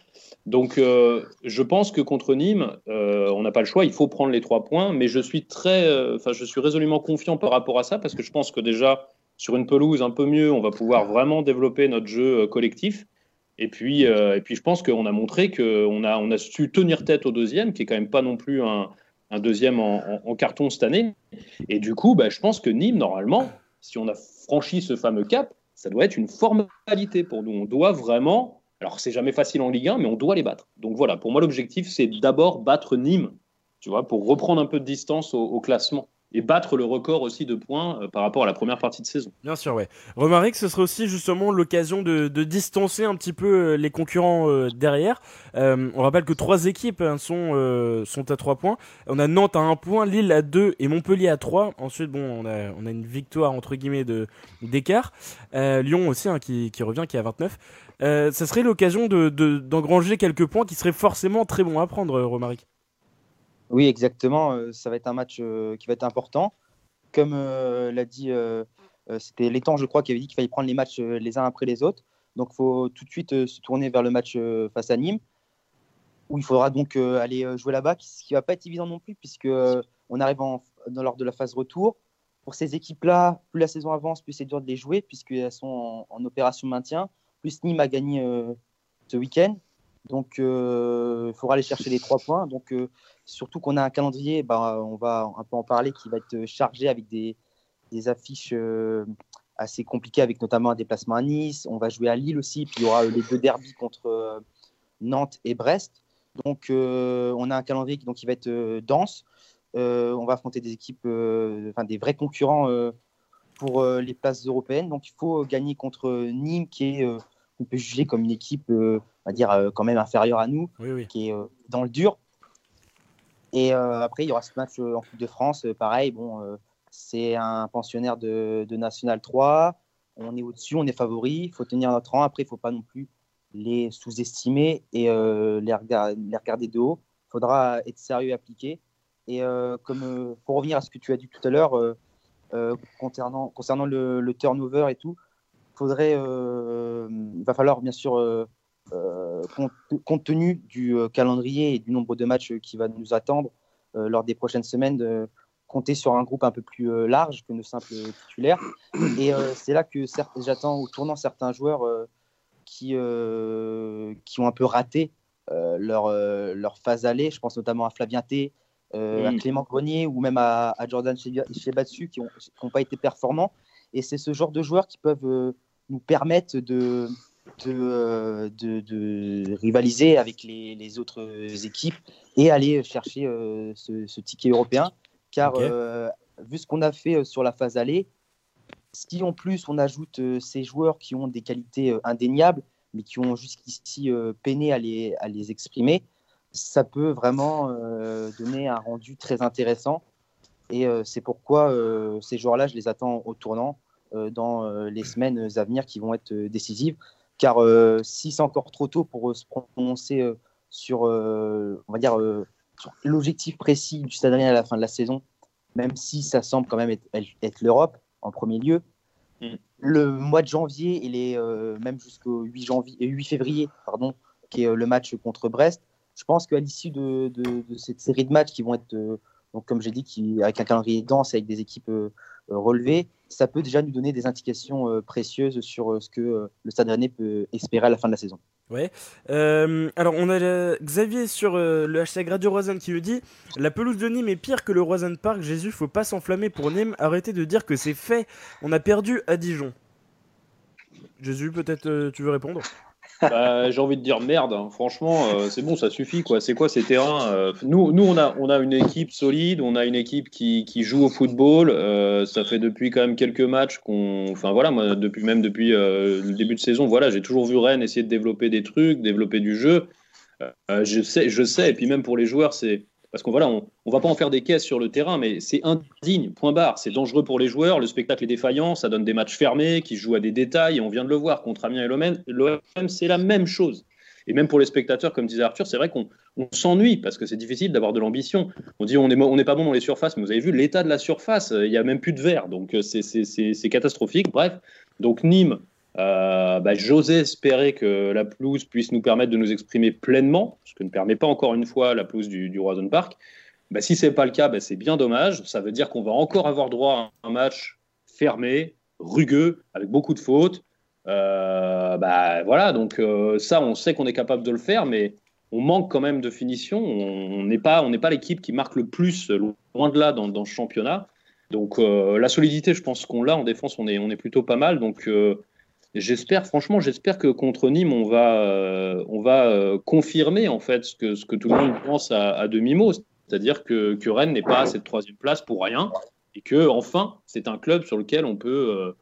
Donc, je pense que contre Nîmes, on n'a pas le choix. Il faut prendre les trois points. Mais je suis très, enfin, je suis résolument confiant par rapport à ça parce que je pense que déjà sur une pelouse un peu mieux, on va pouvoir vraiment développer notre jeu collectif. Et puis, et puis, je pense qu'on a montré qu'on a, on a su tenir tête au deuxième, qui est quand même pas non plus un, un deuxième en, carton cette année. Et du coup, bah, je pense que Nîmes, normalement, si on a franchi ce fameux cap, ça doit être une formalité pour nous. On doit vraiment, alors c'est jamais facile en Ligue 1, mais on doit les battre. Donc voilà, pour moi, l'objectif, c'est d'abord battre Nîmes, tu vois, pour reprendre un peu de distance au classement et battre le record aussi de points euh, par rapport à la première partie de saison. Bien sûr, ouais. Remarquez que ce serait aussi justement l'occasion de, distancer un petit peu euh, les concurrents euh, derrière. On rappelle que trois équipes hein, sont, à trois points. On a Nantes à un point, Lille à deux et Montpellier à trois. Ensuite, bon, on a, une victoire entre guillemets d'écart. Lyon aussi hein, qui, revient, qui est à 29. Euh, ça serait l'occasion de, de- d'engranger quelques points qui seraient forcément très bons à prendre, Romaric. Oui, exactement. euh, ça va être un match euh, qui va être important. Comme euh, l'a dit, c'était Létang, je crois, qui avait dit qu'il fallait prendre les matchs les uns après les autres. Donc, il faut tout de suite se tourner vers le match face à Nîmes, où il faudra donc aller jouer là-bas, ce qui ne va pas être évident non plus, puisque on arrive en, dans, lors de la phase retour. Pour ces équipes-là, plus la saison avance, plus c'est dur de les jouer, puisqu'elles sont en, en opération maintien. Plus Nîmes a gagné ce week-end. Donc, euh, il faudra aller chercher les trois points. Donc, euh, surtout qu'on a un calendrier, bah, on va un peu en parler, qui va être chargé avec des, des affiches assez compliquées avec notamment un déplacement à Nice. On va jouer à Lille aussi, puis il y aura les deux derbies contre Nantes et Brest. Donc, on a un calendrier qui, donc, qui va être dense. on va affronter des équipes, enfin des vrais concurrents pour les places européennes. Donc, il faut gagner contre Nîmes, qui est, on peut juger comme une équipe, on va dire, quand même inférieure à nous, qui est dans le dur. Et après, il y aura ce match en Coupe de France. pareil, bon, c'est un pensionnaire de, National 3. On est au-dessus, on est favori. Il faut tenir notre rang. Après, il ne faut pas non plus les sous-estimer et les, regarder, les, regarder, de haut. Il faudra être sérieux et appliqué. Et comme, pour revenir à ce que tu as dit tout à l'heure, concernant, concernant le, turnover et tout, faudrait, il va falloir bien sûr, compte, compte, tenu du calendrier et du nombre de matchs qui va nous attendre lors des prochaines semaines, compter sur un groupe un peu plus large que nos simples titulaires. Et c'est là que j'attends au tournant certains joueurs qui, qui ont un peu raté leur, leur phase allée. Je pense notamment à Flavien T, euh, à Clément Grenier ou même à, Jordan Shebatsu qui n'ont pas été performants. Et c'est ce genre de joueurs qui peuvent euh, nous permettre de, euh, de, de, rivaliser avec les, les, autres équipes et aller chercher ce, ticket européen. Car vu ce qu'on a fait sur la phase allée, si en plus on ajoute ces joueurs qui ont des qualités indéniables, mais qui ont jusqu'ici peiné à les, à les exprimer, ça peut vraiment euh, donner un rendu très intéressant. Et euh, c'est pourquoi euh, ces joueurs-là, je les attends au tournant dans les semaines à venir qui vont être décisives. Car si c'est encore trop tôt pour se prononcer sur, on va dire, l'objectif précis du Stade à la fin de la saison, même si ça semble quand même être, l'Europe en premier lieu, mm. le mois de janvier et les, même jusqu'au 8, janvier, 8 février, pardon, qui est le match contre Brest, je pense qu'à l'issue de, cette série de matchs qui vont être, euh, donc comme j'ai dit, qui, avec un calendrier dense, avec des équipes euh, relevées, ça peut déjà nous donner des indications euh, précieuses sur ce que le Stade Rennais peut espérer à la fin de la saison. Ouais. alors on a Xavier sur le hashtag Radio Roisen qui nous dit La pelouse de Nîmes est pire que le Roisen Park. Jésus, faut pas s'enflammer pour Nîmes. Arrêtez de dire que c'est fait. On a perdu à Dijon. Jésus, peut-être tu veux répondre? Bah, j'ai envie de dire merde. Hein. Franchement, euh, c'est bon, ça suffit. quoi. C'est quoi ces terrains euh, Nous, nous on, a, on a une équipe solide, on a une équipe qui, qui joue au football. Euh, ça fait depuis quand même quelques matchs qu'on. Enfin voilà, moi, depuis, même depuis le début de saison, voilà, j'ai toujours vu Rennes essayer de développer des trucs, développer du jeu. je, sais, je sais, et puis même pour les joueurs, c'est parce qu'on voilà, on, on, va pas en faire des caisses sur le terrain, mais c'est indigne, point barre. C'est dangereux pour les joueurs, le spectacle est défaillant, ça donne des matchs fermés qui jouent à des détails, et on vient de le voir contre Amiens et l'OM, c'est la même chose. Et même pour les spectateurs, comme disait Arthur, c'est vrai qu'on s'ennuie parce que c'est difficile d'avoir de l'ambition. On dit on n'est on pas bon dans les surfaces, mais vous avez vu l'état de la surface, il n'y a même plus de verre, donc euh, c'est catastrophique. Bref, donc Nîmes, euh, bah, J'osais espérer que la pelouse puisse nous permettre de nous exprimer pleinement, ce que ne permet pas encore une fois la pelouse du, du Roison Park. Bah, si ce n'est pas le cas, bah, c'est bien dommage. Ça veut dire qu'on va encore avoir droit à un match fermé, rugueux, avec beaucoup de fautes. Euh, voilà, donc euh, ça, on sait qu'on est capable de le faire, mais on manque quand même de finition. On n'est pas, l'équipe qui marque le plus, loin de là, dans, dans ce championnat. Donc la solidité, je pense qu'on l'a en défense, on est plutôt pas mal. Donc J'espère, franchement, j'espère que contre Nîmes, on va, euh, on va euh, confirmer en fait ce que, ce que tout le monde pense à, demi-mot, c'est-à-dire que, que Rennes n'est pas à cette troisième place pour rien et que enfin, c'est un club sur lequel on peut, euh,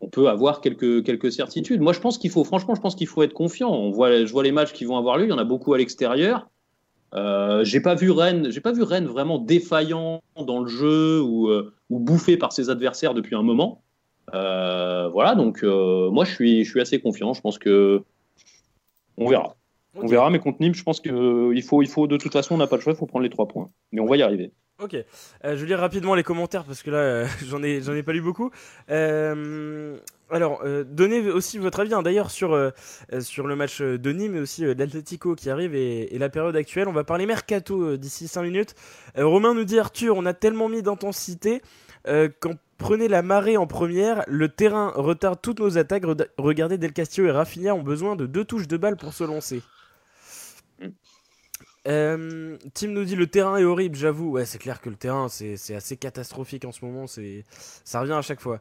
on peut avoir quelques, quelques certitudes. Moi, je pense qu'il faut, franchement, je pense qu'il faut être confiant. On voit, je vois les matchs qui vont avoir lieu, il y en a beaucoup à l'extérieur. Euh, j'ai pas vu Rennes, j'ai pas vu Rennes vraiment défaillant dans le jeu ou, ou bouffé par ses adversaires depuis un moment. Euh, voilà, donc euh, moi je suis, je suis assez confiant. Je pense que on verra. On verra, mais contre Nîmes, je pense qu'il euh, faut, il faut de toute façon, on n'a pas le choix, il faut prendre les trois points. Mais on va y arriver. Ok, je vais lire rapidement les commentaires parce que là, j'en ai, j'en ai pas lu beaucoup. alors, donnez aussi votre avis hein, d'ailleurs sur, sur le match de Nîmes, mais aussi l'Atletico qui arrive et, et, la période actuelle. On va parler mercato d'ici 5 minutes. Romain nous dit Arthur, on a tellement mis d'intensité qu'en Prenez la marée en première, le terrain retarde toutes nos attaques. Regardez Del Castillo et Rafinha ont besoin de deux touches de balle pour se lancer. Euh, Tim nous dit le terrain est horrible, j'avoue. Ouais, c'est clair que le terrain c'est c'est assez catastrophique en ce moment. C'est ça revient à chaque fois.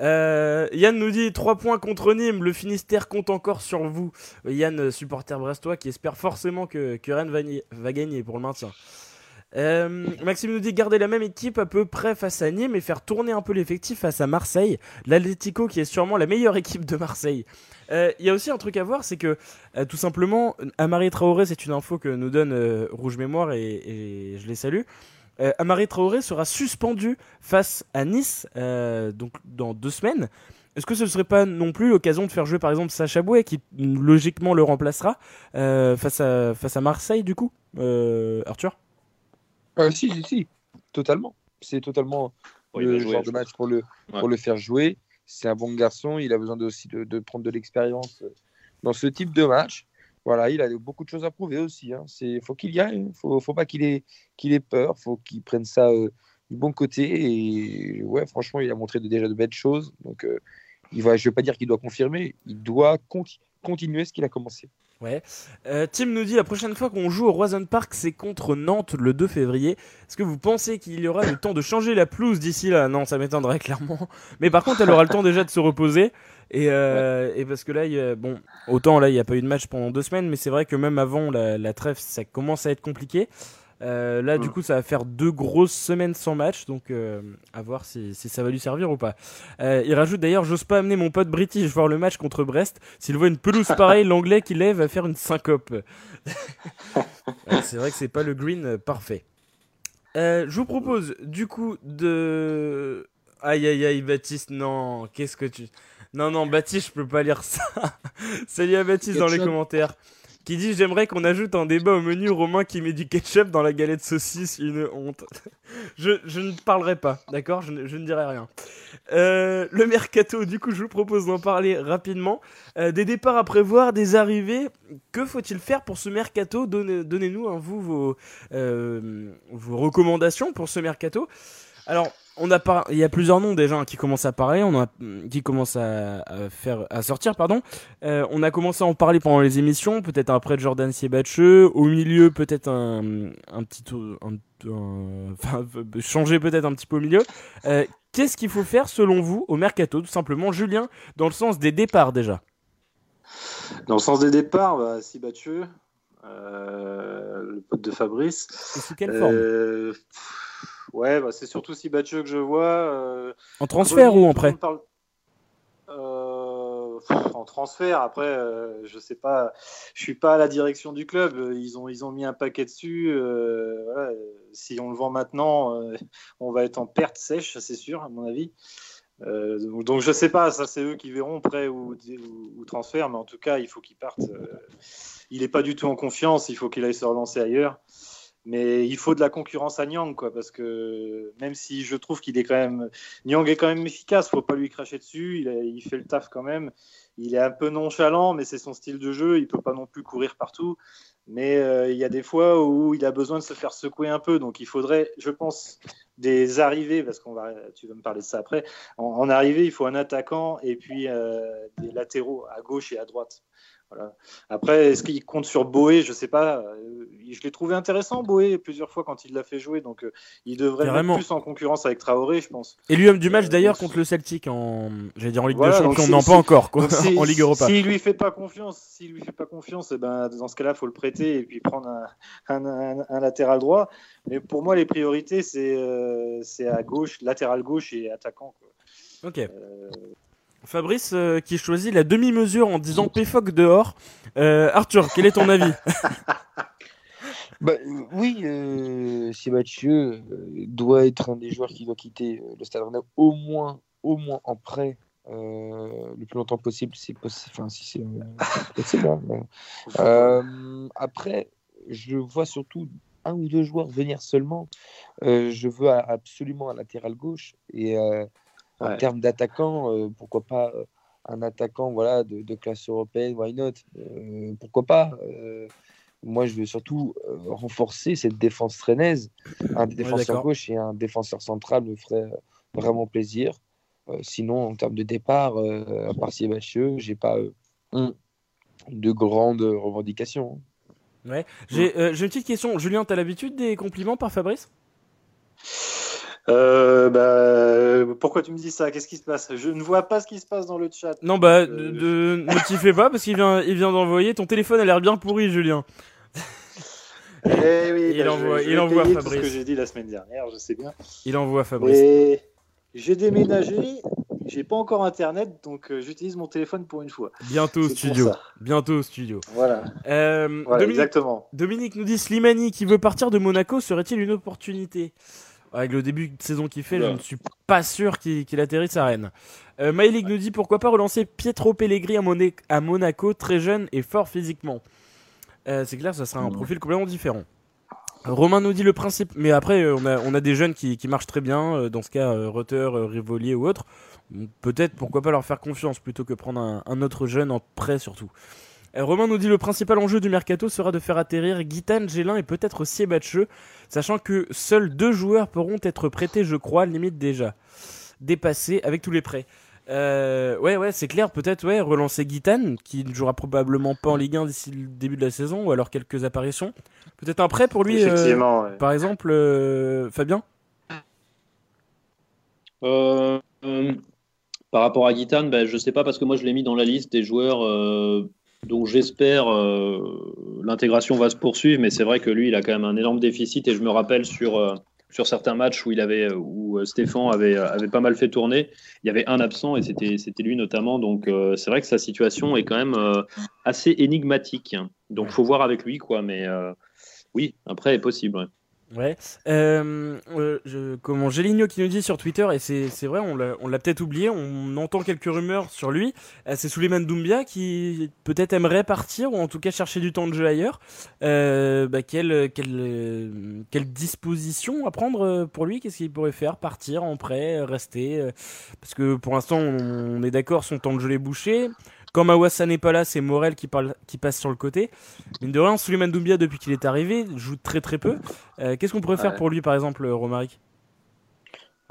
Euh, Yann nous dit 3 points contre Nîmes. Le Finistère compte encore sur vous. Yann, euh, supporter brestois, qui espère forcément que, que Rennes va gagner pour le maintien. Euh, Maxime nous dit garder la même équipe à peu près face à Nîmes et faire tourner un peu l'effectif face à Marseille. L'Atlético qui est sûrement la meilleure équipe de Marseille. Euh, Il y a aussi un truc à voir, c'est que euh, tout simplement, Amari Traoré, c'est une info que nous donne euh, Rouge Mémoire et, je les salue. Euh, Amari Traoré sera suspendu face à Nice euh, donc dans deux semaines. Est-ce que ce ne serait pas non plus l'occasion de faire jouer par exemple Sacha Bouet qui logiquement le remplacera euh, face, à, face à Marseille du coup euh, Arthur? Euh, si, si, si, totalement. C'est totalement Bon, le jouer, genre de match pour le, Ouais. pour le faire jouer. C'est un bon garçon, il a besoin de, aussi de, de prendre de l'expérience euh, dans ce type de match. Voilà, il a beaucoup de choses à prouver aussi. Hein. C'est, faut qu'il y aille, faut, faut pas qu'il ait, qu'il ait peur, faut qu'il prenne ça euh, du bon côté. Et ouais, franchement, il a montré de- déjà de belles choses. Donc, euh, il va, je vais pas dire qu'il doit confirmer, il doit conti- continuer ce qu'il a commencé. Euh, Tim nous dit la prochaine fois qu'on joue au Roison Park, c'est contre Nantes le 2 février. Est-ce que vous pensez qu'il y aura le temps de changer la pelouse d'ici là? Non, ça m'étonnerait clairement. Mais par contre, elle aura le temps déjà de se reposer. Et, euh, parce que là, bon, autant là, il n'y a pas eu de match pendant deux semaines, mais c'est vrai que même avant la trêve, ça commence à être compliqué. Euh, là, du Mm. coup, ça va faire deux grosses semaines sans match, donc euh, à voir si, si ça va lui servir ou pas. Euh, il rajoute d'ailleurs, j'ose pas amener mon pote British voir le match contre Brest. S'il voit une pelouse pareille, l'anglais qui lève va faire une syncope. Ouais, c'est vrai que c'est pas le green parfait. Je vous propose du coup de. Aïe aïe aïe, Baptiste, non, qu'est-ce que tu. Non, non, Baptiste, je peux pas lire ça. Salut à Baptiste dans les commentaires. Qui dit J'aimerais qu'on ajoute un débat au menu Romain qui met du ketchup dans la galette saucisse, une honte. je, je ne parlerai pas, d'accord? Je, ne- je ne dirai rien. Euh, le mercato, du coup, je vous propose d'en parler rapidement. Euh, des départs à prévoir, des arrivées. Que faut-il faire pour ce mercato? Donnez- Donnez-nous, hein, vous, vos, euh, vos recommandations pour ce mercato. Alors, on a par... il y a plusieurs noms déjà qui commencent à parler, on a... qui commencent à, à faire, à sortir, pardon. Euh, on a commencé à en parler pendant les émissions, peut-être de Jordan Siebatcheux, au milieu peut-être un, un petit, un, un- enfin, changer peut-être un petit peu au milieu. Euh, Qu'est-ce qu'il faut faire selon vous au mercato, tout simplement, Julien, dans le sens des départs déjà? Dans le sens des départs, bah, euh, le pote de Fabrice. Et sous quelle forme? Ouais, bah, c'est surtout Sibacheux que je vois. euh, En transfert ou en prêt parle- Euh, pff, En transfert, après, euh, je sais pas, je suis pas à la direction du club. Ils ont, ils ont mis un paquet dessus. voilà, si on le vend maintenant, on va être en perte sèche, c'est sûr, à mon avis. Euh, donc, donc je sais pas, ça c'est eux qui verront prêt ou, ou, ou transfert, mais en tout cas, il faut qu'il parte. euh, il n'est pas du tout en confiance, il faut qu'il aille se relancer ailleurs. Mais il faut de la concurrence à Nyang, quoi, parce que même si je trouve qu'il est quand même. Nyang est quand même efficace, faut pas lui cracher dessus, il, fait le taf quand même. Il est un peu nonchalant, mais c'est son style de jeu, il peut pas non plus courir partout. Mais euh, il y a des fois où il a besoin de se faire secouer un peu, donc il faudrait, je pense, des arrivées, parce qu'on va, tu vas me parler de ça après. En, en arrivée, il faut un attaquant et puis euh, des latéraux à gauche et à droite. Voilà. Après, est-ce qu'il compte sur Boé? Je sais pas. Euh, Je l'ai trouvé intéressant, Boé, plusieurs fois quand il l'a fait jouer. Donc, euh, il devrait être plus en concurrence avec Traoré, je pense. Et lui homme du match Euh, d'ailleurs contre le Celtic en, j'allais dire en Ligue Voilà, des Champions, non pas encore, quoi, en Ligue Europa. S'il lui fait pas confiance, s'il lui fait pas confiance, eh ben, dans ce cas-là, il faut le prêter et puis prendre un, un- un- un latéral droit. Mais pour moi, les priorités, c'est euh, c'est à gauche, latéral gauche et attaquant. quoi. Ok. Euh, Fabrice euh, qui choisit la demi-mesure en disant PFOC dehors. Euh, Arthur, quel est ton avis? Bah, oui, euh, Sébastien euh, doit être un des joueurs qui doit quitter le Stade Rennais au moins, au moins en prêt le plus longtemps possible, si, possi- enfin, si c'est possible. hein, après, je vois surtout un ou deux joueurs venir seulement. Je veux absolument un latéral gauche et en Ouais. termes d'attaquant, euh, pourquoi pas euh, un attaquant voilà de, de classe européenne, why not? Euh, Pourquoi pas? Moi, je veux surtout euh, renforcer cette défense rennaise. Un défenseur gauche et un défenseur central me ferait vraiment plaisir. Euh, sinon, en termes de départ, euh, à part Sébastien, j'ai pas euh, de grandes revendications. Ouais. J'ai une petite question. Julien, t'as l'habitude des compliments par Fabrice? Euh, bah, pourquoi tu me dis ça? Qu'est-ce qui se passe? Je ne vois pas ce qui se passe dans le chat. Non, bah, Euh, de, de- ne t'y fais pas parce qu'il vient, il vient d'envoyer. Ton téléphone a l'air bien pourri, Julien. Eh oui, Il bah, envoie- je, je il envoie Fabrice. ce que j'ai dit la semaine dernière, je sais bien. Il envoie Fabrice. Et j'ai déménagé, j'ai pas encore internet, donc euh, j'utilise mon téléphone pour une fois. Bientôt studio. Bientôt au studio. Voilà, Euh, voilà Dominique, exactement. Dominique nous dit Slimani qui veut partir de Monaco serait-il une opportunité? Avec le début de saison qu'il fait, je ne suis pas sûr qu'il atterrisse à Rennes. Euh, nous dit pourquoi pas relancer Pietro Pellegrini à, Monaco, très jeune et fort physiquement. Euh, c'est clair, ça sera un profil complètement différent. Romain nous dit le principe, mais après euh, on a, on a des jeunes qui, qui marchent très bien, euh, dans ce cas Rutter, Rivolier ou autre. Peut-être pourquoi pas leur faire confiance plutôt que prendre un, un autre jeune en prêt surtout. Euh, Romain nous dit le principal enjeu du mercato sera de faire atterrir Guitane, Gélin et peut-être aussi Ebatcheux, sachant que seuls deux joueurs pourront être prêtés, je crois, limite déjà dépassés avec tous les prêts. Euh, ouais, ouais, c'est clair, peut-être, ouais, relancer Guitane, qui ne jouera probablement pas en Ligue 1 d'ici le début de la saison, ou alors quelques apparitions. Peut-être un prêt pour lui, euh, Effectivement, ouais. par exemple, euh, Fabien? Euh, euh, par rapport à Guitane, ben, je sais pas parce que moi je l'ai mis dans la liste des joueurs dont j'espère euh, l'intégration va se poursuivre, mais c'est vrai que lui il a quand même un énorme déficit et je me rappelle sur, euh, sur certains matchs où il avait où euh, Stéphane avait, avait pas mal fait tourner, il y avait un absent et c'était lui notamment, donc c'est vrai que sa situation est quand même assez énigmatique, donc faut voir avec lui quoi, mais oui après est possible. Ouais. Euh, euh, je, comment Géligno qui nous dit sur Twitter, et c'est vrai, on l'a peut-être oublié, on entend quelques rumeurs sur lui. Euh, c'est Souleymane Doumbia qui peut-être aimerait partir, ou en tout cas chercher du temps de jeu ailleurs. Euh, bah, quelle, quelle, quelle disposition à prendre euh, pour lui? Qu'est-ce qu'il pourrait faire? Partir en prêt, rester Parce que pour l'instant, on est d'accord, son temps de jeu est bouché. Quand Mawassa n'est pas là, c'est Morel qui, parle, qui passe sur le côté. Mine de rien, Souleymane Doumbia, depuis qu'il est arrivé, joue très très peu. Euh, Qu'est-ce qu'on pourrait faire Ouais. pour lui, par exemple, euh, Romaric?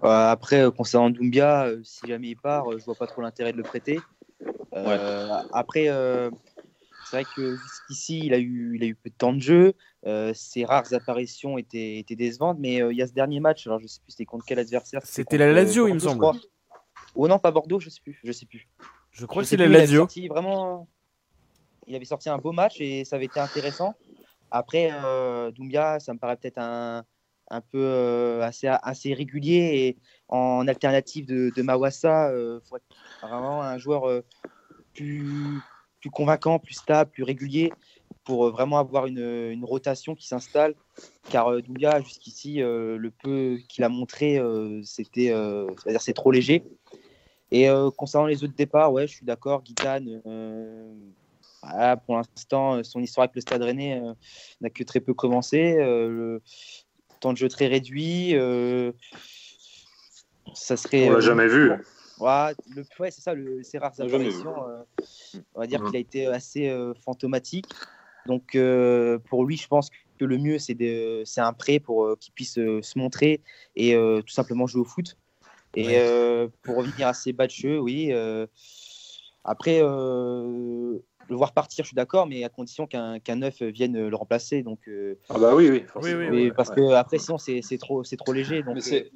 Euh, après, euh, concernant Doumbia, euh, si jamais il part, euh, je vois pas trop l'intérêt de le prêter. Euh, Après, euh, c'est vrai que jusqu'ici, il a eu, il a eu peu de temps de jeu. Euh, ses rares apparitions étaient, étaient décevantes, mais euh, il y a ce dernier match, alors je sais plus c'était contre quel adversaire. C'était la contre, Lazio, il me semble. Oh non, pas Bordeaux, je sais plus. Je sais plus. Je crois Je que c'est il avait Lazio. vraiment, il avait sorti un beau match et ça avait été intéressant. Après, euh, Doumbia, ça me paraît peut-être un, un peu euh, assez, assez régulier et en alternative de, de Mawassa, euh, faut être vraiment un joueur euh, plus, plus convaincant, plus stable, plus régulier pour vraiment avoir une, une rotation qui s'installe. Car Doumbia, jusqu'ici, le peu qu'il a montré, c'était, c'est trop léger. Et euh, concernant les autres départs, ouais, je suis d'accord. Guitane, euh, voilà, pour l'instant, euh, son histoire avec le Stade Rennais euh, n'a que très peu commencé. euh, le temps de jeu très réduit. euh, ça serait. On l'a euh, jamais vu. Ouais, le, ouais, c'est ça, le, ses rares apparitions. euh, on va dire Mhm. qu'il a été assez euh, fantomatique. Donc, euh, pour lui, je pense que le mieux, c'est de- c'est un prêt pour euh, qu'il puisse euh, se montrer et euh, tout simplement jouer au foot. Et Ouais. euh, pour revenir à ses batcheux, oui. euh, après, euh, le voir partir, je suis d'accord, mais à condition qu'un qu'un neuf vienne le remplacer. Donc, euh, Ah bah oui, oui. Oui, oui, parce que après, sinon, c'est c'est trop, c'est trop léger. Donc, Mais, euh,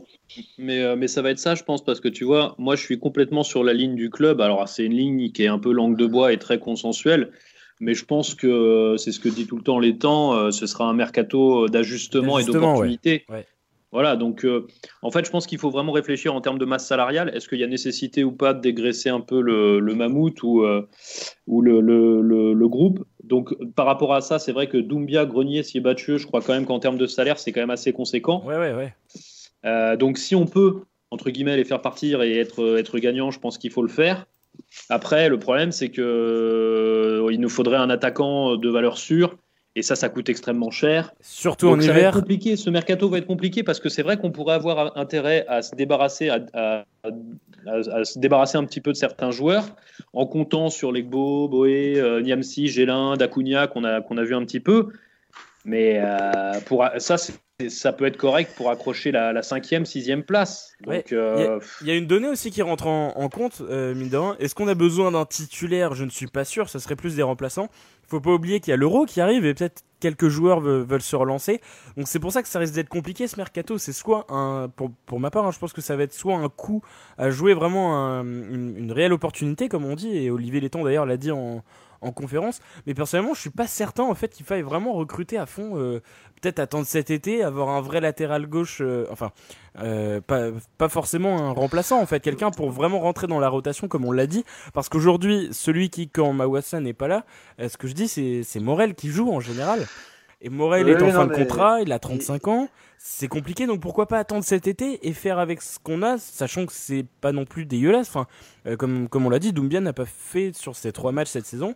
mais, mais ça va être ça, je pense, parce que tu vois, moi, je suis complètement sur la ligne du club. Alors, c'est une ligne qui est un peu langue de bois et très consensuelle. Mais je pense que c'est ce que dit tout le temps les temps. ce sera un mercato d'ajustement et d'opportunité. ouais. Ouais. Voilà, donc euh, en fait, je pense qu'il faut vraiment réfléchir en termes de masse salariale. Est-ce qu'il y a nécessité ou pas de dégraisser un peu le, le mammouth ou, euh, ou le, le, le- le groupe? Donc, par rapport à ça, c'est vrai que Doumbia, Grenier, Siebatcheux, je crois quand même qu'en termes de salaire, c'est quand même assez conséquent. Ouais, ouais, ouais. Euh, donc si on peut, entre guillemets, les faire partir et être, être gagnant, je pense qu'il faut le faire. Après, le problème, c'est que euh, nous faudrait un attaquant de valeur sûre, et ça, ça coûte extrêmement cher. Surtout Donc en ça va être hiver. compliqué. Ce mercato va être compliqué parce que c'est vrai qu'on pourrait avoir intérêt à se débarrasser, à, à- à- à se débarrasser un petit peu de certains joueurs, en comptant sur les Gbo, Boé, euh, Niamsi, Gélin, Dacunia qu'on a qu'on a vu un petit peu. Mais euh, pour ça, c'est ça peut être correct pour accrocher la, la cinquième, sixième place. Euh, il y, a une donnée aussi qui rentre en, compte, euh, mine de rien. Est-ce qu'on a besoin d'un titulaire? Je ne suis pas sûr. Ce serait plus des remplaçants. Il faut pas oublier qu'il y a l'Euro qui arrive et peut-être quelques joueurs veulent, se relancer. Donc c'est pour ça que ça risque d'être compliqué ce mercato. C'est soit un, pour, pour ma part, hein, je pense que ça va être soit un coup à jouer vraiment une, une, réelle opportunité, comme on dit. Et Olivier Letton d'ailleurs l'a dit en, en conférence. Mais personnellement, je suis pas certain en fait qu'il faille vraiment recruter à fond. Euh, peut-être attendre cet été, avoir un vrai latéral gauche. Euh, enfin, euh, pas, pas forcément un remplaçant en fait, quelqu'un pour vraiment rentrer dans la rotation comme on l'a dit. Parce qu'aujourd'hui, celui qui quand Mawassa n'est pas là, ce que je dis, c'est Morel qui joue en général. Et Morel est en fin de contrat, il a 35 ans. C'est compliqué, donc pourquoi pas attendre cet été et faire avec ce qu'on a, sachant que c'est pas non plus dégueulasse. Enfin, euh, comme, comme on l'a dit, Doumbia n'a pas fait sur ses trois matchs cette saison.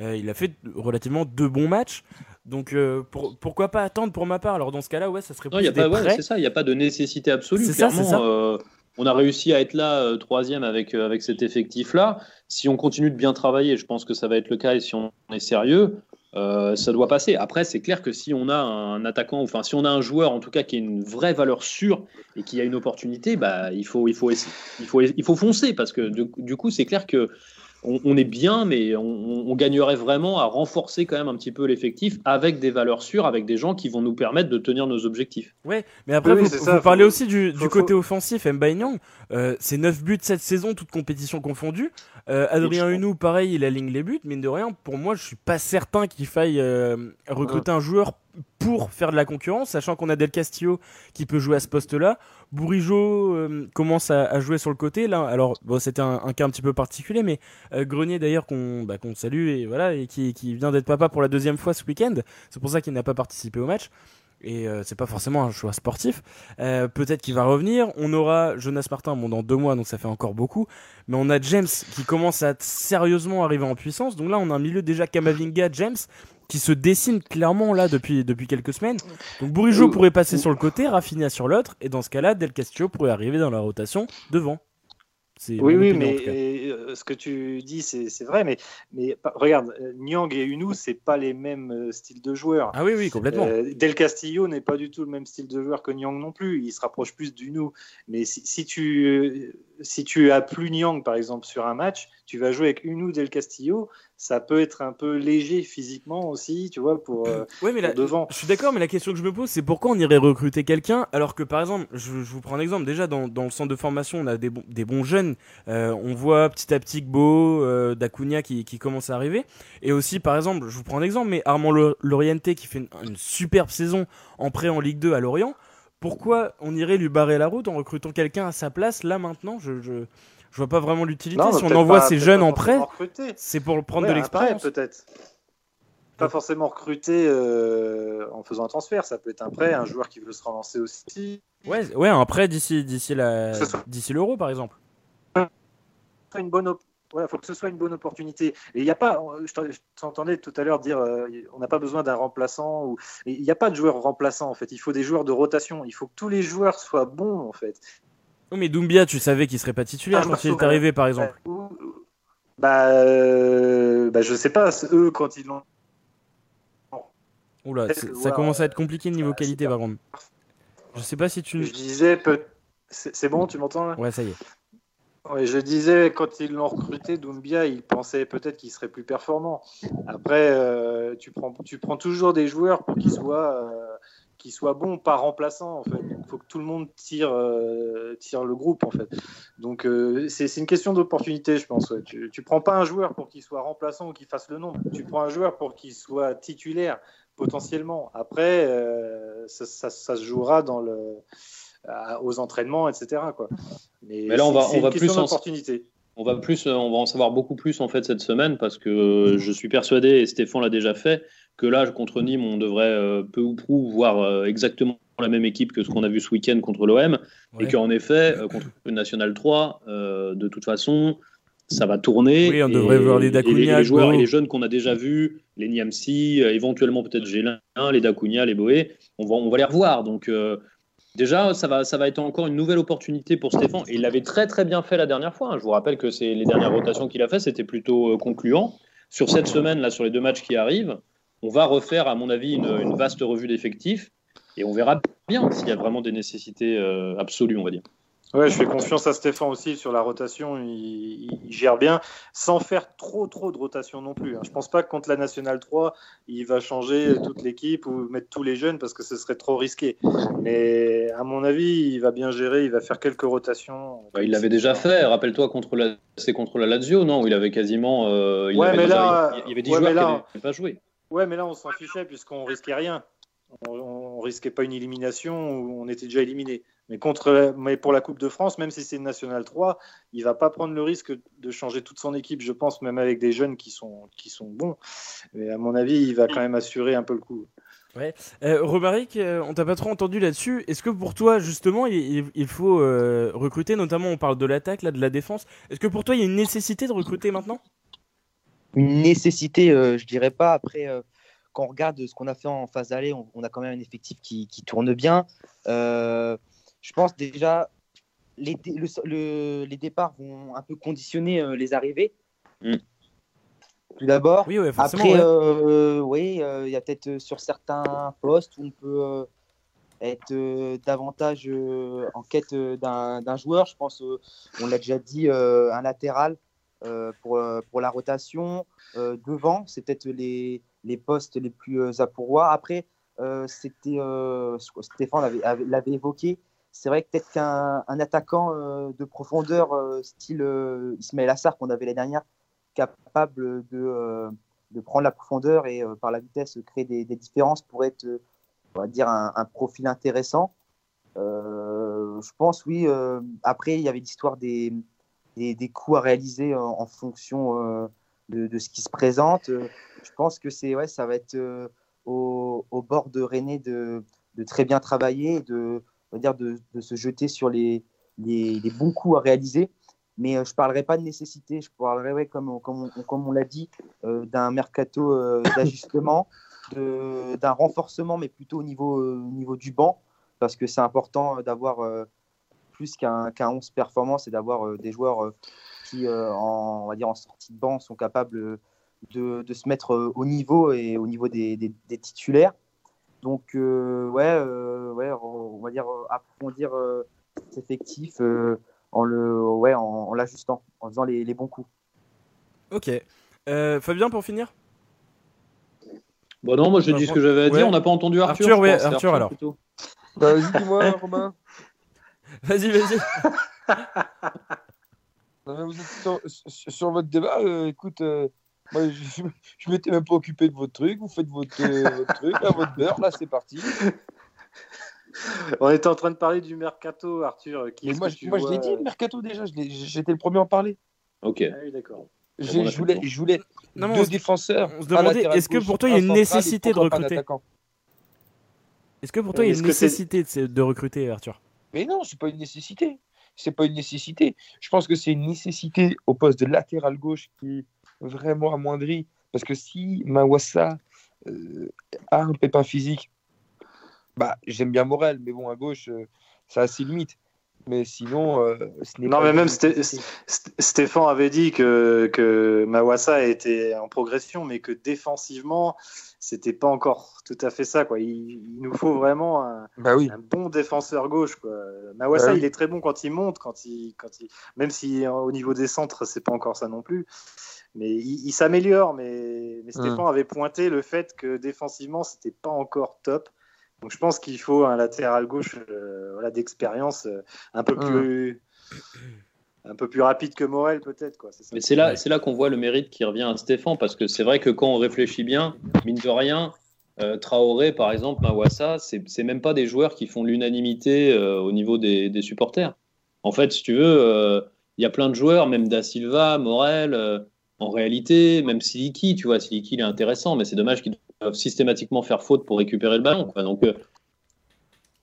Euh, il a fait relativement deux bons matchs. Donc euh, pourquoi pas attendre pour ma part? Alors dans ce cas-là, ouais, ça serait plus non, C'est ça, il n'y a pas de nécessité absolue. C'est ça, ça. on a réussi à être là troisième avec, avec cet effectif-là. Si on continue de bien travailler, je pense que ça va être le cas et si on est sérieux, euh, ça doit passer. Après, c'est clair que si on a un attaquant, enfin si on a un joueur en tout cas qui a une vraie valeur sûre et qui a une opportunité, bah il faut il faut il faut il faut foncer parce que du coup c'est clair que on, est bien, mais on, gagnerait vraiment à renforcer quand même un petit peu l'effectif avec des valeurs sûres, avec des gens qui vont nous permettre de tenir nos objectifs. Ouais, mais après, vous, parlez aussi du, côté offensif, Mbaye euh, c'est 9 buts cette saison, toute compétition confondue. Euh, Adrien Hunou, pareil, il aligne les buts, mine de rien, pour moi, je suis pas certain qu'il faille euh, recruter un joueur pour faire de la concurrence, sachant qu'on a Del Castillo qui peut jouer à ce poste-là. Bourigeau euh, commence à, jouer sur le côté là. Alors bon, c'était un, cas un petit peu particulier, mais euh, Grenier d'ailleurs qu'on bah, salue et voilà et qui, vient d'être papa pour la deuxième fois ce week-end. C'est pour ça qu'il n'a pas participé au match. Et euh, c'est pas forcément un choix sportif. Peut-être qu'il va revenir. On aura Jonas Martin, bon dans deux mois, donc ça fait encore beaucoup. Mais on a James qui commence à sérieusement arriver en puissance. Donc là, on a un milieu déjà Kamavinga, James qui se dessine clairement là depuis, depuis quelques semaines. Donc Bourigeau pourrait passer sur le côté, Rafinha sur l'autre, et dans ce cas-là, Del Castillo pourrait arriver dans la rotation devant. Oui, oui, mais euh, ce que tu dis, c'est vrai, mais, mais regarde, Nyang et Unou, c'est pas les mêmes euh, styles de joueurs. Ah oui, oui, complètement. Euh, Del Castillo n'est pas du tout le même style de joueur que Nyang non plus. Il se rapproche plus d'Unou. Mais si, si, tu, si tu as plus Nyang, par exemple, sur un match, tu vas jouer avec Unou Del Castillo ça peut être un peu léger physiquement aussi, tu vois, pour, euh, mais devant. Je suis d'accord, mais la question que je me pose, c'est pourquoi on irait recruter quelqu'un alors que, par exemple, je, vous prends un exemple, déjà dans, dans, le centre de formation, on a des, bons, des bons jeunes, euh, on voit petit à petit Gbo, euh, Dacunia qui, qui commence à arriver, et aussi, par exemple, je vous prends un exemple, mais Armand Lorienté qui fait une, une superbe saison en prêt en Ligue 2 à Lorient, pourquoi on irait lui barrer la route en recrutant quelqu'un à sa place là maintenant je, je je vois pas vraiment l'utilité. Si on envoie ces jeunes en prêt, c'est pour prendre de l'expérience. Peut-être. Pas forcément recruter euh, en faisant un transfert. Ça peut être un prêt, un joueur qui veut se relancer aussi. Ouais, ouais, un prêt d'ici d'ici la d'ici l'euro par exemple. Une bonne il faut que ce soit une bonne opportunité. Et il n'y a pas, je t'entendais tout à l'heure dire, euh, on n'a pas besoin d'un remplaçant. Ou, il n'y a pas de joueurs remplaçants en fait. Il faut des joueurs de rotation. Il faut que tous les joueurs soient bons en fait. Oh, mais Doumbia, tu savais qu'il serait pas titulaire ah, quand il est arrivé, par exemple. Bah, euh, bah, je sais pas. Eux, quand ils l'ont. Oula, ça commence à être compliqué niveau bah, qualité, par contre. Je sais pas si tu. Je disais, c'est bon, tu m'entends là? Ouais, ça y est. Ouais, je disais, quand ils l'ont recruté, Doumbia, ils pensaient peut-être qu'il serait plus performant. Après, euh, tu, prends, toujours des joueurs pour qu'ils soient. Euh, qui soit bon, pas remplaçant en fait. Il faut que tout le monde tire, euh, le groupe en fait. Donc c'est une question d'opportunité, je pense. Tu, tu prends pas un joueur pour qu'il soit remplaçant ou qu'il fasse le nombre. Tu prends un joueur pour qu'il soit titulaire potentiellement. Après, ça, se jouera dans le, aux entraînements, etc. Quoi. Mais, là, on va, on va plus en... On va plus, on va en savoir beaucoup plus en fait cette semaine parce que je suis persuadé et Stéphane l'a déjà fait que là, contre Nîmes, on devrait euh, peu ou prou voir euh, exactement la même équipe que ce qu'on a vu ce week-end contre l'OM, et qu'en effet, euh, contre le National 3, de toute façon, ça va tourner. Oui, on devrait voir les Dacunia, les, joueurs et les jeunes qu'on a déjà vus, les Niamsi, éventuellement peut-être Gélin, les Dacunia, les Boé, on va, on va les revoir. Donc déjà, ça va, être encore une nouvelle opportunité pour Stéphane. Et il l'avait très très bien fait la dernière fois. Hein. Je vous rappelle que c'est les dernières rotations qu'il a fait, c'était plutôt concluant. Sur cette semaine, là, sur les deux matchs qui arrivent, on va refaire, à mon avis, une, vaste revue d'effectifs. Et on verra bien s'il y a vraiment des nécessités absolues, on va dire. Ouais, je fais confiance à Stéphane aussi sur la rotation. Il, gère bien, sans faire trop trop de rotation non plus. Hein. Je pense pas que contre la Nationale 3, il va changer toute l'équipe ou mettre tous les jeunes parce que ce serait trop risqué. Mais à mon avis, il va bien gérer. Il va faire quelques rotations. il l'avait déjà fait. Rappelle-toi contre la, c'est contre la Lazio, non Où il avait quasiment. Euh, il ouais, mais là, il y avait 10 joueurs qui n'avaient pas joué. Ouais, mais là, on s'en fichait puisqu'on risquait rien. On, on risquait pas une élimination où on était déjà éliminé. Mais, contre, mais pour la Coupe de France, même si c'est une Nationale 3, il va pas prendre le risque de changer toute son équipe, je pense, même avec des jeunes qui sont, qui sont bons. Mais à mon avis, il va quand même assurer un peu le coup. Ouais. Euh, Romaric, euh, on t'a pas trop entendu là-dessus. Est-ce que pour toi, justement, il, faut euh, recruter, notamment on parle de l'attaque, là, de la défense. Est-ce que pour toi, il y a une nécessité de recruter maintenant? Une nécessité, je dirais pas. Après, quand on regarde ce qu'on a fait en phase d'aller, on, a quand même un effectif qui, qui tourne bien je pense déjà les, les départs vont un peu conditionner euh, les arrivées. Mm. Tout d'abord. Oui, Après, euh, oui, euh, il y a peut-être sur certains postes où on peut être davantage en quête d'un joueur. Je pense, on l'a déjà dit, un latéral pour, pour la rotation. devant, c'est peut-être les, les postes les plus à pourvoir. Après, c'était Stéphane l'avait évoqué c'est vrai que peut-être qu'un attaquant euh, de profondeur, euh, style euh, Ismaël Assar, qu'on avait l'année dernière, capable de, de, prendre la profondeur et par la vitesse créer des, différences pourrait être, on va dire, un, profil intéressant. je pense, oui. après, il y avait l'histoire des, des, coups à réaliser en, fonction de, ce qui se présente. je pense que c'est, ouais, ça va être au, au, bord de René de, de très bien travailler, de de, se jeter sur les, bons coups à réaliser. Mais euh, je ne parlerai pas de nécessité, je parlerai, comme, on, l'a dit, euh, d'un mercato euh, d'ajustement, d'un renforcement, mais plutôt au niveau, du banc, parce que c'est important d'avoir plus qu'un qu 11 performance et d'avoir des joueurs qui, en, on va dire, en sortie de banc, sont capables de, se mettre au niveau et au niveau des titulaires. Donc, euh, ouais, euh, ouais, on va dire euh, approfondir cet effectif en le, ouais, en, l'ajustant, en faisant les, les, bons coups. Ok. Fabien, pour finir? Bon, non, moi j'ai dit ce que j'avais à dire. On n'a pas entendu Arthur. Arthur, ouais, Arthur, alors. Bah, vas-y, dis-moi, Romain. Vas-y, vas-y. vous êtes sur, sur, votre débat. écoute, moi, je, je m'étais même pas occupé de votre truc. Vous faites votre, euh, truc, votre beurre. Là, c'est parti. On était en train de parler du mercato, Arthur. Qui moi, je, moi je l'ai dit, le mercato déjà. J'étais le premier à en parler. Ok. Ah, oui, d'accord. Je voulais, je voulais non, deux défenseurs. On se demandait, est-ce que pour toi il y a une nécessité de recruter Est-ce que pour toi il y a une nécessité de recruter, Arthur? Mais non, c'est pas une nécessité. C'est pas une nécessité. Je pense que c'est une nécessité au poste de latéral gauche qui vraiment amoindri. Parce que si Mawassa euh, a un pépin physique, bah, j'aime bien Morel, mais bon, à gauche, euh, ça a ses limites. Mais sinon, euh, ce n'est Non, mais même Stéphane avait dit que, que Mawassa était en progression, mais que défensivement, c'était pas encore tout à fait ça. Quoi. Il, nous faut vraiment un, bah oui. un, bon défenseur gauche. Quoi. Mawassa, bah il est très bon quand il monte, quand il, quand il, même si au niveau des centres, c'est pas encore ça non plus mais il, s'améliore. Mais, mais Stéphane avait pointé le fait que défensivement, c'était pas encore top. Donc je pense qu'il faut un latéral gauche euh, voilà, d'expérience euh, un peu plus. Un peu plus rapide que Morel peut-être quoi. Mais c'est là, c'est là qu'on voit le mérite qui revient à Stéphane parce que c'est vrai que quand on réfléchit bien, mine de rien, euh, Traoré par exemple, Mawassa, c'est, c'est même pas des joueurs qui font l'unanimité au niveau des, des, supporters. En fait, si tu veux, il y a plein de joueurs, même Da Silva, Morel, en réalité, même Siliki, tu vois, Siliki, il est intéressant, mais c'est dommage qu'il doivent systématiquement faire faute pour récupérer le ballon. Donc, euh,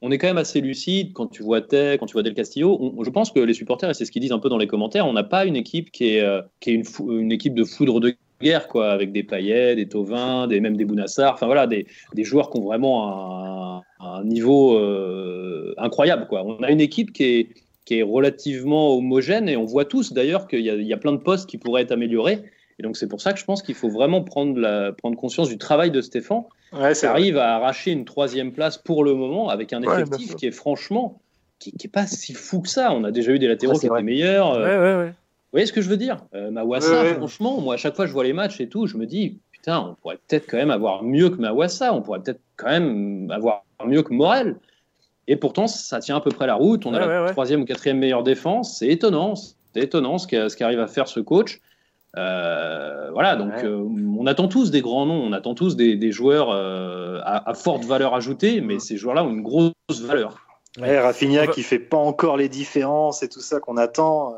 on est quand même assez lucide quand tu vois Tay, quand tu vois Del Castillo. je pense que les supporters, et c'est ce qu'ils disent un peu dans les commentaires, on n'a pas une équipe qui est, euh, une, équipe de foudre de guerre, quoi, avec des Payet, des Tovin, des, même des Bounassar, enfin voilà, des, des, joueurs qui ont vraiment un, niveau euh, incroyable. Quoi. On a une équipe qui est qui est relativement homogène et on voit tous d'ailleurs qu'il y, y, a plein de postes qui pourraient être améliorés. Et donc c'est pour ça que je pense qu'il faut vraiment prendre, la, prendre conscience du travail de Stéphane Ouais, vrai. arrive à arracher une troisième place pour le moment avec un effectif qui est franchement qui, qui est pas si fou que ça. On a déjà eu des latéraux Ouais, qui étaient meilleurs. euh, Ouais, ouais, ouais. Vous voyez ce que je veux dire euh, Mawassa, Ouais, ouais. franchement, moi à chaque fois que je vois les matchs et tout, je me dis putain, on pourrait peut-être quand même avoir mieux que Mawassa, on pourrait peut-être quand même avoir mieux que Morel. Et pourtant, ça tient à peu près la route. On a Ouais, la troisième ou quatrième meilleure défense. C'est étonnant. C'est étonnant ce qu'a- ce qu'arrive à faire ce coach. Euh, voilà, donc Ouais. euh, on attend tous des grands noms, on attend tous des, des joueurs euh, à, à forte valeur ajoutée, mais ces joueurs-là ont une grosse valeur. Ouais, Rafinha qui fait pas encore les différences et tout ça qu'on attend.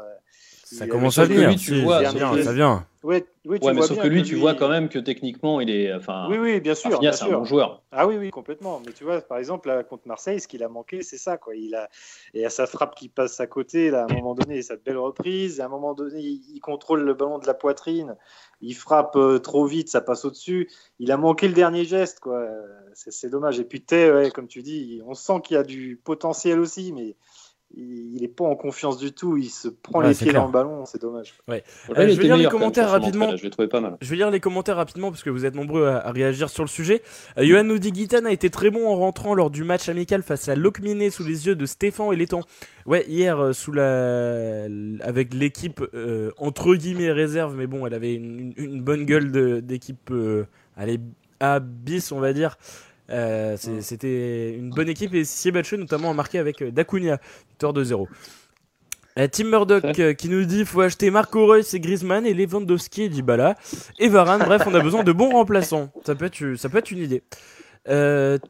Ça commence à venir. lui, tu vois, vient, ça vient. Ouais, oui, tu Ouais, mais vois sauf bien que lui, tu vois quand même que techniquement, il est. Enfin, Oui, oui, bien sûr. C'est un bon joueur. Ah oui, oui, complètement. Mais tu vois, par exemple, là, contre Marseille, ce qu'il a manqué, c'est ça. Quoi. Il a... Et à sa frappe qui passe à côté, là, à un moment donné, cette belle reprise. À un moment donné, il contrôle le ballon de la poitrine. Il frappe euh, trop vite, ça passe au-dessus. Il a manqué le dernier geste. quoi. C'est c'est dommage. Et puis, Tay, ouais, comme tu dis, on sent qu'il y a du potentiel aussi, mais il n'est pas en confiance du tout. Il se prend Ouais, les pieds clair. dans le ballon. C'est dommage. Là, Euh, je vais lire les même, commentaires rapidement. Je l'ai trouvé pas mal. Je vais lire les commentaires rapidement parce que vous êtes nombreux à, à réagir sur le sujet. Euh, Johan nous dit Guitane a été très bon en rentrant lors du match amical face à Locminé sous les yeux de Stéphane et Létang. Ouais, hier euh, sous la avec l'équipe euh, entre guillemets réserve, mais bon, elle avait une, une- une bonne gueule d'équipe euh, allez à bis on va dire. Euh, c'est- C'était une bonne équipe et Siebatche notamment a marqué avec euh, Dacunia, victoire de 0. Euh, Tim Murdoch qui nous dit faut acheter Marco Reus et Griezmann et Lewandowski et Dybala et Varane. Bref, on a besoin de bons remplaçants. Ça peut être, ça peut être une idée.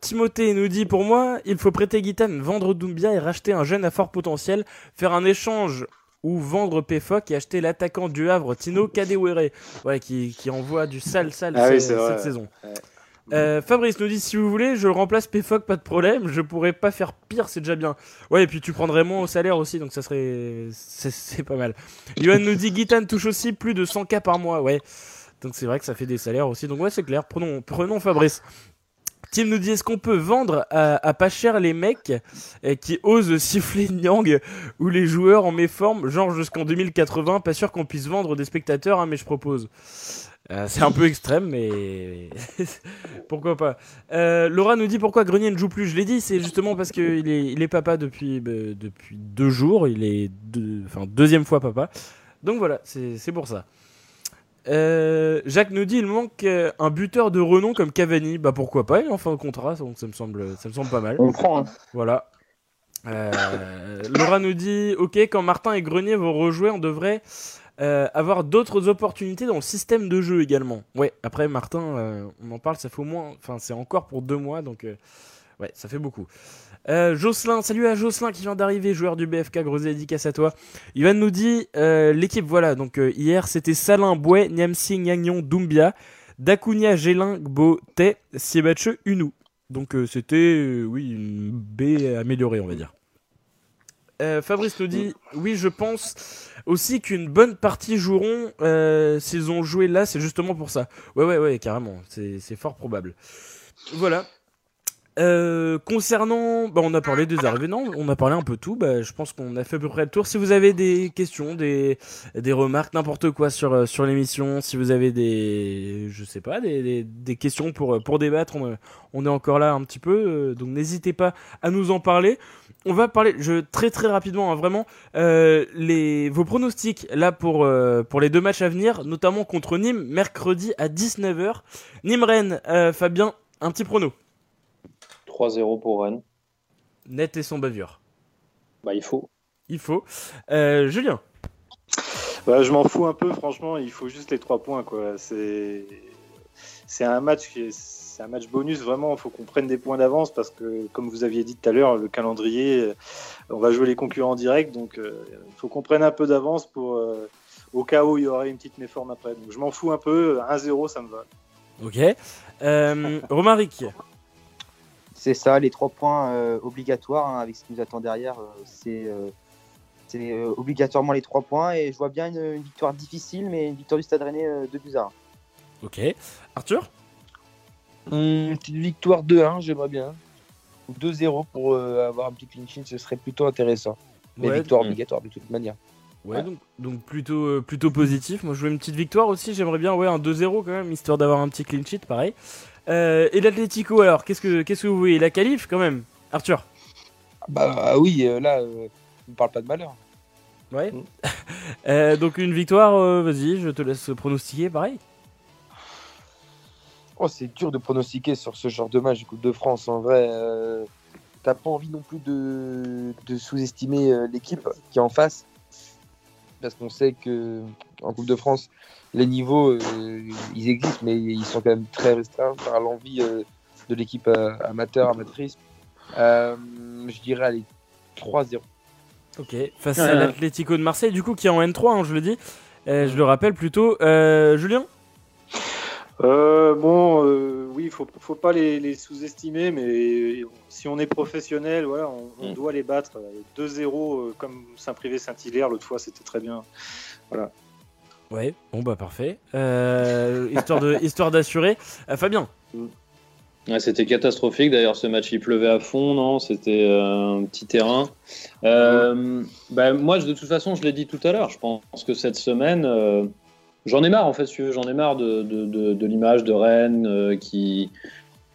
Timothée nous dit pour moi, il faut prêter Guitane, vendre Doumbia et racheter un jeune à fort potentiel, faire un échange ou vendre Pefoc et acheter l'attaquant du Havre Tino Kadewere, ouais, qui, qui envoie du sale sale Ah oui, cette saison. Ouais. Euh, Fabrice nous dit si vous voulez, je remplace Pefoc, pas de problème. Je pourrais pas faire pire, c'est déjà bien. Ouais, et puis tu prendrais moins au salaire aussi, donc ça serait, c'est pas mal. Johan nous dit Guitane touche aussi plus de 100 k par mois, ouais. Donc c'est vrai que ça fait des salaires aussi. Donc ouais, c'est clair. Prenons, prenons Fabrice. Tim nous dit est-ce qu'on peut vendre à, à pas cher les mecs euh, qui osent siffler Nyang ou les joueurs en méforme, genre jusqu'en 2080 Pas sûr qu'on puisse vendre des spectateurs, hein, mais je propose. Euh, c'est un peu extrême, mais pourquoi pas. Euh, Laura nous dit pourquoi Grenier ne joue plus. Je l'ai dit, c'est justement parce qu'il est, il est papa depuis, bah, depuis deux jours. Il est deux, enfin deuxième fois papa. Donc voilà, c'est pour ça. Euh, Jacques nous dit il manque un buteur de renom comme Cavani. Bah pourquoi pas, il est en fin de contrat, donc ça me semble, ça me semble pas mal. On prend. hein. Voilà. Laura nous dit Ok, quand Martin et Grenier vont rejouer, on devrait euh, avoir d'autres opportunités dans le système de jeu également. Ouais, après Martin, euh, on en parle, ça fait au moins. Enfin, c'est encore pour deux mois, donc. euh, ouais, ça fait beaucoup. Euh, Jocelyn, salut à Jocelyn qui vient d'arriver, joueur du BFK, grosse dédicace à toi. Ivan nous dit l'équipe, voilà, donc hier c'était Salin, Bouet, Niamsi, Gagnon, Doumbia, Dacunia, Gélin, Gbo, Tay, Siebache, Unou. Donc c'était, oui, une B améliorée, on va dire. Fabrice nous dit oui, je pense aussi qu'une bonne partie joueront euh, s'ils ont joué là, c'est justement pour ça. Ouais, ouais, ouais, carrément, c'est fort probable. Voilà. Euh, concernant, bah, on a parlé des non, on a parlé un peu tout. Bah, je pense qu'on a fait à peu près le tour. Si vous avez des questions, des, des remarques, n'importe quoi sur euh, sur l'émission, si vous avez des, je sais pas, des, des, questions pour pour débattre, on, est encore là un petit peu, donc n'hésitez pas à nous en parler. On va parler, je très très rapidement, hein, vraiment, euh, les vos pronostics là pour euh, pour les deux matchs à venir, notamment contre Nîmes mercredi à 19h. Nîmes Rennes, euh, Fabien, un petit prono. 3-0 pour Rennes. Net et sans bavure. Bah, il faut. Il faut. Euh, Julien. Bah, je m'en fous un peu, franchement. Il faut juste les trois points, quoi. C'est c'est un match qui est- c'est un match bonus vraiment. Il faut qu'on prenne des points d'avance parce que, comme vous aviez dit tout à l'heure, le calendrier, euh, on va jouer les concurrents directs, donc euh, il faut qu'on prenne un peu d'avance pour euh, au cas où il y aurait une petite méforme après. Donc je m'en fous un peu. 1-0, ça me va. Ok. Euh, Romaric. C'est ça, les trois points euh, obligatoires hein, avec ce qui nous attend derrière. euh, c'est euh, c'est, euh, obligatoirement les trois points et je vois bien une, une victoire difficile, mais une victoire du Stade Rennais euh, de un. Ok. Arthur? Hum, petite victoire 2-1, j'aimerais bien. Ou 2-0 pour euh, avoir un petit clean sheet, ce serait plutôt intéressant. Mais Ouais, victoire obligatoire de toute manière. Ouais, donc, donc plutôt, euh, plutôt positif. Moi, je veux une petite victoire aussi. J'aimerais bien ouais, un 2-0 quand même, histoire d'avoir un petit clean sheet, pareil. Euh, et l'Atlético, alors, qu'est-ce que, qu'est-ce que vous voyez? La qualif, quand même Arthur? Bah oui, euh, là, on ne parle pas de malheur. Ouais. Mm. Donc, une victoire, vas-y, je te laisse pronostiquer, pareil. Oh, c'est dur de pronostiquer sur ce genre de match de Coupe de France. En vrai, euh, t'as pas envie non plus de, de sous-estimer euh, l'équipe qui est en face. Parce qu'on sait que en Coupe de France, les niveaux, euh, ils existent, mais ils sont quand même très restreints par l'envie euh, de l'équipe euh, amateur, amatrice. Euh, je dirais, allez, 3-0. Ok, face Ouais, à l'Atlético de Marseille, du coup, qui est en N3, hein, je le dis. Euh, je le rappelle plutôt. Euh, Julien? Euh, bon, euh, oui, faut, faut pas les, les sous-estimer, mais si on est professionnel, voilà, on, on Mm. doit les battre. 2-0, euh, comme Saint-Privé-Saint-Hilaire, l'autre fois, c'était très bien. Ouais, bon bah parfait. Euh, histoire de, histoire d'assurer. Euh, Fabien Ouais, c'était catastrophique d'ailleurs ce match, il pleuvait à fond, non? C'était euh, un petit terrain. Euh, bah, moi, de toute façon, je l'ai dit tout à l'heure, je pense que cette semaine, euh, j'en ai marre en fait, si j'en ai marre de, de, de- de l'image de Rennes euh, qui,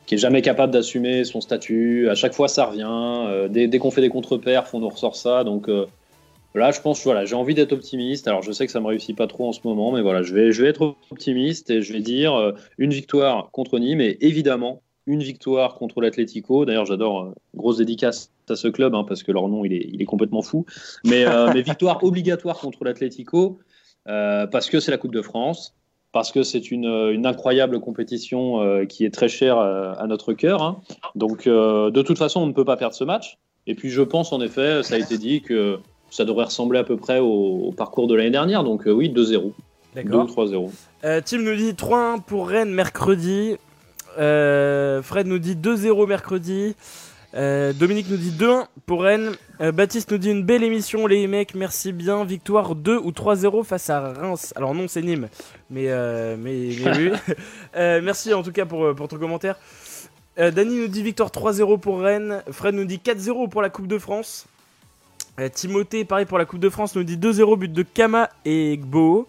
qui est jamais capable d'assumer son statut. À chaque fois, ça revient. Euh, dès dès qu'on fait des contre-perfs, on nous ressort ça. Donc euh, là, je pense, voilà, j'ai envie d'être optimiste. Alors, je sais que ça me réussit pas trop en ce moment, mais voilà, je vais, je vais être optimiste et je vais dire euh, une victoire contre Nîmes et évidemment une victoire contre l'Atlético. D'ailleurs, j'adore grosse dédicace à ce club hein, parce que leur nom il est, il est complètement fou. Mais, mais victoire obligatoire contre l'Atlético euh, parce que c'est la Coupe de France, parce que c'est une, une incroyable compétition euh, qui est très chère euh, à notre cœur. hein. Donc, euh, de toute façon, on ne peut pas perdre ce match. Et puis, je pense en effet, ça a été dit que ça devrait ressembler à peu près au, au parcours de l'année dernière. Donc, euh, oui, 2-0. 2 ou D'accord. 3-0. Euh, Tim nous dit 3-1 pour Rennes mercredi. Fred nous dit 2-0 mercredi. Euh, Dominique nous dit 2-1 pour Rennes. Euh, Baptiste nous dit une belle émission, les mecs, merci bien. Victoire 2 ou 3-0 face à Reims. Alors, non, c'est Nîmes, mais, euh, mais, mais oui. Euh, merci en tout cas pour, pour ton commentaire. Dany nous dit victoire 3-0 pour Rennes. Fred nous dit 4-0 pour la Coupe de France. Timothée, pareil pour la Coupe de France, nous dit 2-0 but de Kama et Gbo.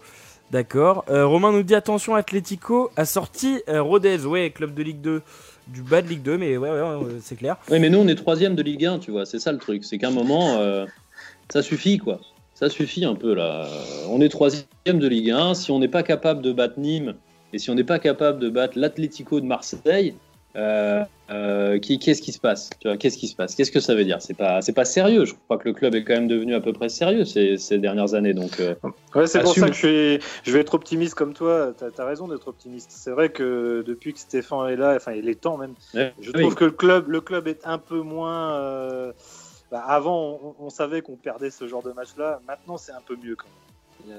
D'accord. Romain nous dit attention, Atlético a sorti Rodez, ouais, club de Ligue 2, du bas de Ligue 2, mais ouais, c'est clair. Oui, mais nous, on est troisième de Ligue 1, tu vois. C'est ça le truc. C'est qu'à un moment, euh, ça suffit, quoi. Ça suffit un peu, là. On est troisième de Ligue 1. Si on n'est pas capable de battre Nîmes et si on n'est pas capable de battre l'Atlético de Marseille, euh, euh, qu'est-ce qui se passe qu'est-ce qui se passe Qu'est-ce que ça veut dire C'est pas, c'est pas sérieux. Je crois que le club est quand même devenu à peu près sérieux ces, ces dernières années. Donc, euh, Ouais, c'est pour ça que je, suis- je vais être optimiste comme toi. Tu as, raison d'être optimiste. C'est vrai que depuis que Stéphane est là, enfin, il est temps même, ouais, je oui. trouve que le club, le club est un peu moins. bah, avant, on, on savait qu'on perdait ce genre de match-là. Maintenant, c'est un peu mieux quand même.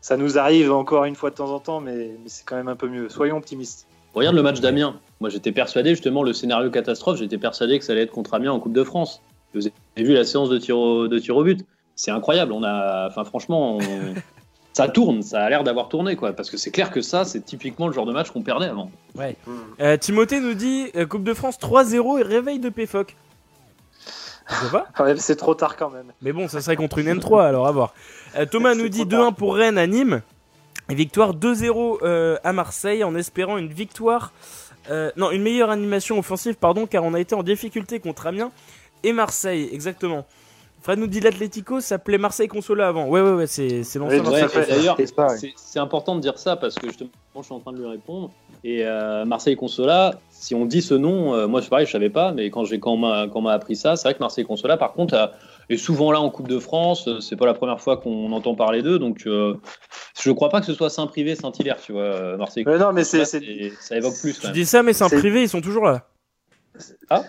Ça nous arrive encore une fois de temps en temps, mais, mais c'est quand même un peu mieux. Soyons optimistes. Regarde le match d'Amiens. Moi, j'étais persuadé, justement, le scénario catastrophe, j'étais persuadé que ça allait être contre Amiens en Coupe de France. Vous avez vu la séance de tir au, de tir au but C'est incroyable. On a, enfin, franchement, on- ça tourne. Ça a l'air d'avoir tourné, quoi. Parce que c'est clair que ça, c'est typiquement le genre de match qu'on perdait avant. Euh, Timothée nous dit euh, Coupe de France 3-0 et réveil de PFOC. Ouais, c'est trop tard quand même. mais bon, ça serait contre une N3, alors à voir. Euh, Thomas nous dit trop tard. 2-1 pour Rennes à Nîmes. Et victoire 2-0 euh, à Marseille en espérant une victoire. euh, non, une meilleure animation offensive, pardon, car on a été en difficulté contre Amiens et Marseille, exactement. Fred nous dit l'Atlético s'appelait Marseille Consola avant. Ouais, ouais, ouais, c'est c'est Ouais, D'ailleurs, C'est ça, ouais. c'est c'est important de dire ça parce que justement, je suis en train de lui répondre. Et euh, Marseille Consola, si on dit ce nom, euh, moi c'est pareil, je savais pas, mais quand j'ai quand on m'a quand on m'a appris ça, c'est vrai que Marseille Consola, par contre, a- est souvent là en Coupe de France. euh, C'est pas la première fois qu'on entend parler d'eux, donc euh, je crois pas que ce soit Saint-Privé, Saint-Hilaire, tu vois, euh, Marseille. Ouais, non, mais c'est. Consola, c'est- c'est- ça évoque plus. Tu dis ça, mais c'est un C'est- privé, ils sont toujours là. Ah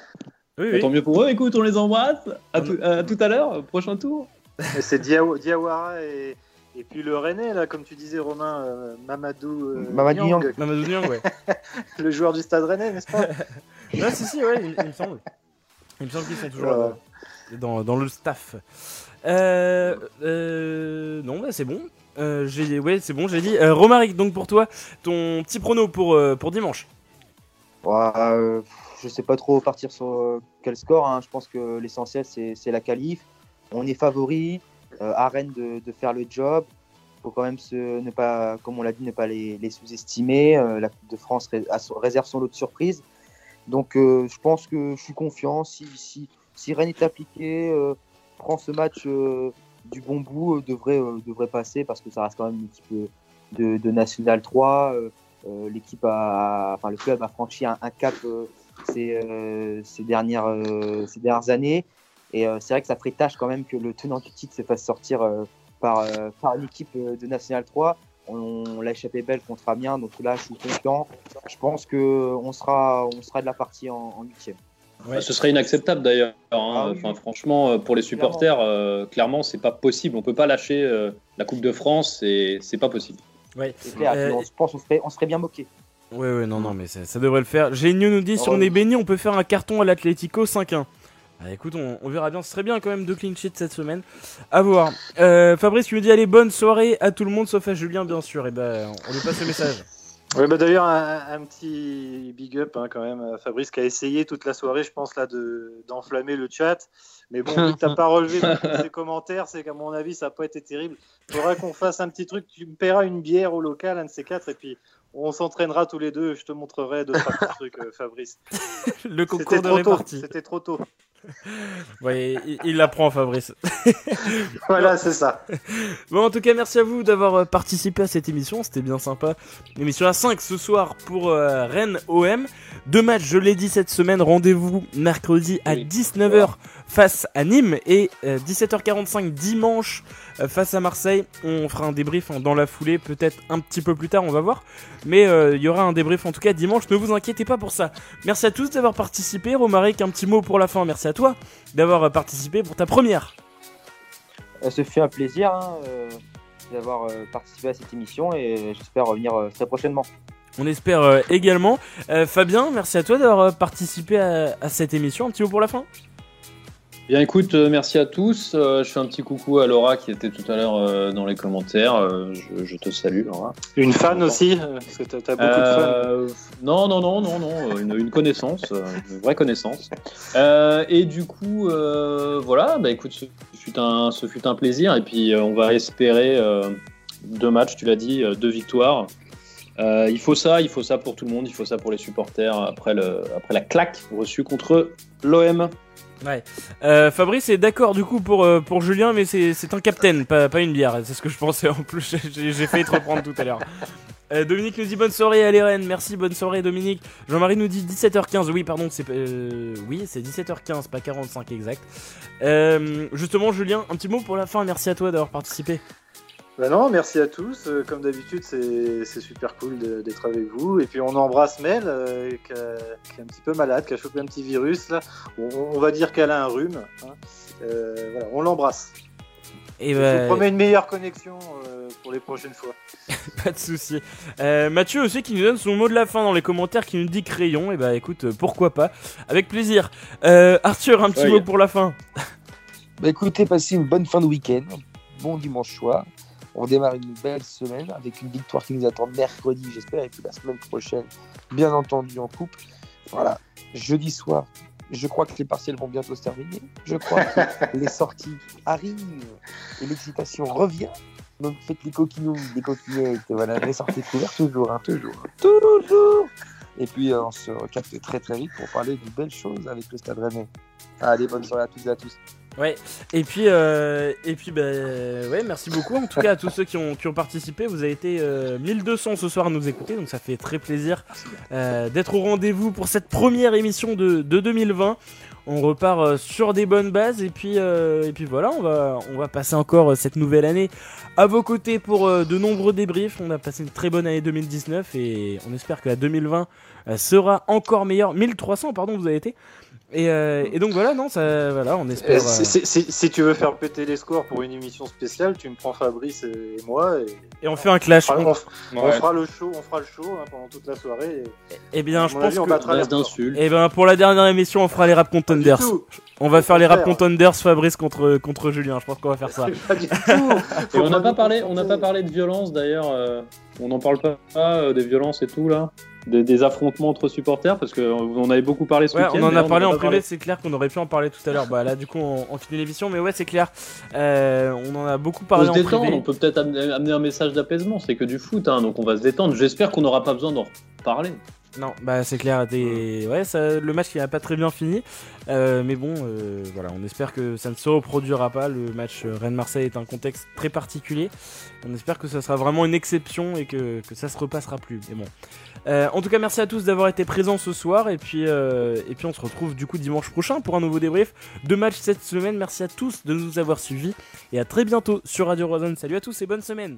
Oui, Bah, oui. Tant mieux pour eux. Écoute, on les embrasse. À, tout- à tout à l'heure, prochain tour. Mais c'est Diaw- Diawara et, et puis le Rennais, là, comme tu disais, Romain, euh, Mamadou, euh, Mamadou Niang, Niang. Mamadou Niang, ouais. le joueur du stade Rennais, n'est-ce pas? Ouais, si, si, ouais, il, il me semble. Il me semble qu'ils sont toujours Euh. là, dans, dans le staff. Euh, euh, non, bah, c'est bon. Euh, j'ai, ouais, c'est bon, j'ai dit. Euh, Romaric, donc pour toi, ton petit prono pour, euh, pour dimanche. Ouais, euh, je sais pas trop partir sur euh, quel score. hein. Je pense que l'essentiel, c'est c'est la qualif. On est favori. Euh, à Rennes de, faire le job. faut quand même ne pas, comme on l'a dit, ne pas les, sous-estimer. Euh, la Coupe de France réserve son lot de surprises. Donc, euh, je pense que je suis confiant. Si, si, Rennes est appliqué, euh, prend ce match euh, du bon bout, euh, devrait, euh, passer parce que ça reste quand même une équipe euh, de, de National 3. Euh, euh, L'équipe a, enfin, le club a franchi un, cap euh, ces, euh, dernières, euh, ces dernières années. Et euh, c'est vrai que ça ferait tâche quand même que le tenant du titre se fasse sortir euh, par, euh, par une équipe euh, de National 3. On, on l'a échappé belle contre Amiens, donc là je suis confiant. Je pense qu'on sera, on sera de la partie en huitième. Bah, Ce serait inacceptable d'ailleurs. hein. Ah oui. Enfin, franchement, pour les supporters, euh, clairement, c'est pas possible. On peut pas lâcher euh, la Coupe de France, et c'est pas possible. C'est clair. Euh, on, je pense qu'on serait, on serait bien moqué. Ouais, ouais, non, non, mais ça, ça devrait le faire. Génieux nous dit si Oh, on est béni, on peut faire un carton à l'Atlético 5-1. Ah, écoute, on, on verra bien. Ce serait bien quand même deux clean sheets cette semaine. À voir. Euh, Fabrice qui nous dit allez, bonne soirée à tout le monde sauf à Julien, bien sûr. Et ben, on lui passe le message. Ouais, bah d'ailleurs, un, un petit big up hein, quand même à Fabrice qui a essayé toute la soirée, je pense, là, de, d'enflammer le chat. Mais bon, vu que t'as pas relevé ses commentaires, c'est qu'à mon avis, ça n'a pas été terrible. Faudra qu'on fasse un petit truc. Tu me paieras une bière au local, un de ces quatre, et puis on s'entraînera tous les deux. Je te montrerai deux, trois trucs, euh, Fabrice. Le concours de répartie. C'était trop tôt. Ouais, il- il l'apprend, Fabrice. Voilà, c'est ça. Bon, en tout cas, merci à vous d'avoir euh, participé à cette émission. C'était bien sympa. Émission à 5 ce soir pour euh, Rennes OM. Deux matchs, je l'ai dit cette semaine. Rendez-vous mercredi à Oui. 19h face à Nîmes et euh, 17h45 dimanche euh, face à Marseille. On fera un débrief hein, dans la foulée, peut-être un petit peu plus tard, on va voir. Mais euh, il y aura un débrief en tout cas dimanche. Ne vous inquiétez pas pour ça. Merci à tous d'avoir participé. Romaric, un petit mot pour la fin. Merci à toi d'avoir participé pour ta première. Euh, Ce fut un plaisir hein, euh, d'avoir euh, participé à cette émission et j'espère revenir très prochainement. On espère également. Fabien, merci à toi d'avoir participé à, à cette émission. Un petit mot pour la fin Bien, écoute, euh, merci à tous. Euh, je fais un petit coucou à Laura qui était tout à l'heure euh, dans les commentaires. Je, je te salue, Laura. Une fan aussi, parce que t'as, t'as beaucoup de fans. Non, non, non, non, non, une, une connaissance, une vraie connaissance. Euh, et du coup, euh, voilà, bah écoute, ce fut un, ce fut un plaisir. Et puis, on va espérer deux matchs, tu l'as dit, deux victoires. Euh, il faut ça, il faut ça pour tout le monde, il faut ça pour les supporters après, le, après la claque reçue contre l'OM. Ouais. Euh, Fabrice est d'accord du coup pour, euh, pour Julien, mais c'est un captain, pas, pas une bière. C'est ce que je pensais en plus. J'ai failli te reprendre tout à l'heure. Euh, Dominique nous dit bonne soirée à Rennes. Merci, bonne soirée Dominique. Jean-Marie nous dit 17h15. Oui, pardon, c'est oui, c'est 17h15, pas 45 exact. Justement, Julien, un petit mot pour la fin. Merci à toi d'avoir participé. Bah non, merci à tous. Euh, comme d'habitude, c'est super cool d'être avec vous. Et puis on embrasse Mel, euh, qui, a- qui est un petit peu malade, qui a chopé un petit virus. Là. On, on va dire qu'elle a un rhume. hein. Euh, voilà, on l'embrasse. Et Je bah, vous promets une meilleure connexion euh, pour les prochaines fois. Pas de souci. Euh, Mathieu aussi qui nous donne son mot de la fin dans les commentaires, qui nous dit crayon. Et bah écoute, pourquoi pas Avec plaisir. Euh, Arthur, un petit Ouais, mot pour la fin. Bah écoutez, passez une bonne fin de week-end, bon dimanche soir. On démarre une belle semaine avec une victoire qui nous attend mercredi, j'espère, et puis la semaine prochaine, bien entendu en coupe. Voilà, jeudi soir, je crois que les partiels vont bientôt se terminer. Je crois que les sorties arrivent et l'excitation revient. Donc faites les coquinous, les coquinettes, voilà, les sorties couvertes toujours, hein, toujours, toujours. Et puis euh, on se recapte très très vite pour parler de belles choses avec le Stade Rennais. Allez, bonne soirée à toutes et à tous. Ouais. Et puis, euh, et puis, bah, ouais, merci beaucoup. En tout cas, à tous ceux qui ont, qui ont participé, vous avez été euh, 1200 ce soir à nous écouter, donc ça fait très plaisir euh, d'être au rendez-vous pour cette première émission de, de 2020. On repart euh, sur des bonnes bases et puis, euh, et puis voilà, on va, on va passer encore euh, cette nouvelle année à vos côtés pour de nombreux débriefs. On a passé une très bonne année 2019 et on espère que la 2020 euh, sera encore meilleure. 1300, pardon, vous avez été. Et, euh, et donc voilà, non, ça, voilà, on espère. Euh, si, si- si- si tu veux faire péter les scores pour une émission spéciale, tu me prends Fabrice et moi. Et, Et on fait un clash. on, On- on fera le show, on fera le show hein, pendant toute la soirée. Et, Eh bien, à je pense avis, on que. records. d'insultes. Eh ben, pour la dernière émission, on fera les rap contenders. On va faire les rap contenders Fabrice contre, contre Julien. Je pense qu'on va faire ça. Pas du tout. Et on n'a pas parlé, on n'a pas parlé de violence d'ailleurs. euh, on n'en parle pas euh, des violences et tout là. Des, des affrontements entre supporters Parce qu'on avait beaucoup parlé ce Ouais, on en a parlé en privé, c'est clair qu'on aurait pu en parler tout à l'heure. Bah là, du coup, on, on finit l'émission, mais ouais, c'est clair. Euh, on en a beaucoup On parlé peut en détendre, privé. on peut peut-être amener, amener un message d'apaisement, c'est que du foot, hein, donc on va se détendre. J'espère qu'on n'aura pas besoin d'en parler. Non, bah c'est clair. Ouais, ça, le match il a pas très bien fini, Euh, mais bon, euh, voilà, on espère que ça ne se reproduira pas. Le match euh, Rennes-Marseille est un contexte très particulier. On espère que ça sera vraiment une exception et que, que ça se repassera plus. Mais bon. Euh, en tout cas, merci à tous d'avoir été présents ce soir et puis et puis on se retrouve du coup dimanche prochain pour un nouveau débrief. Deux matchs cette semaine. Merci à tous de nous avoir suivis et à très bientôt sur Radio Rosen. Salut à tous et bonne semaine.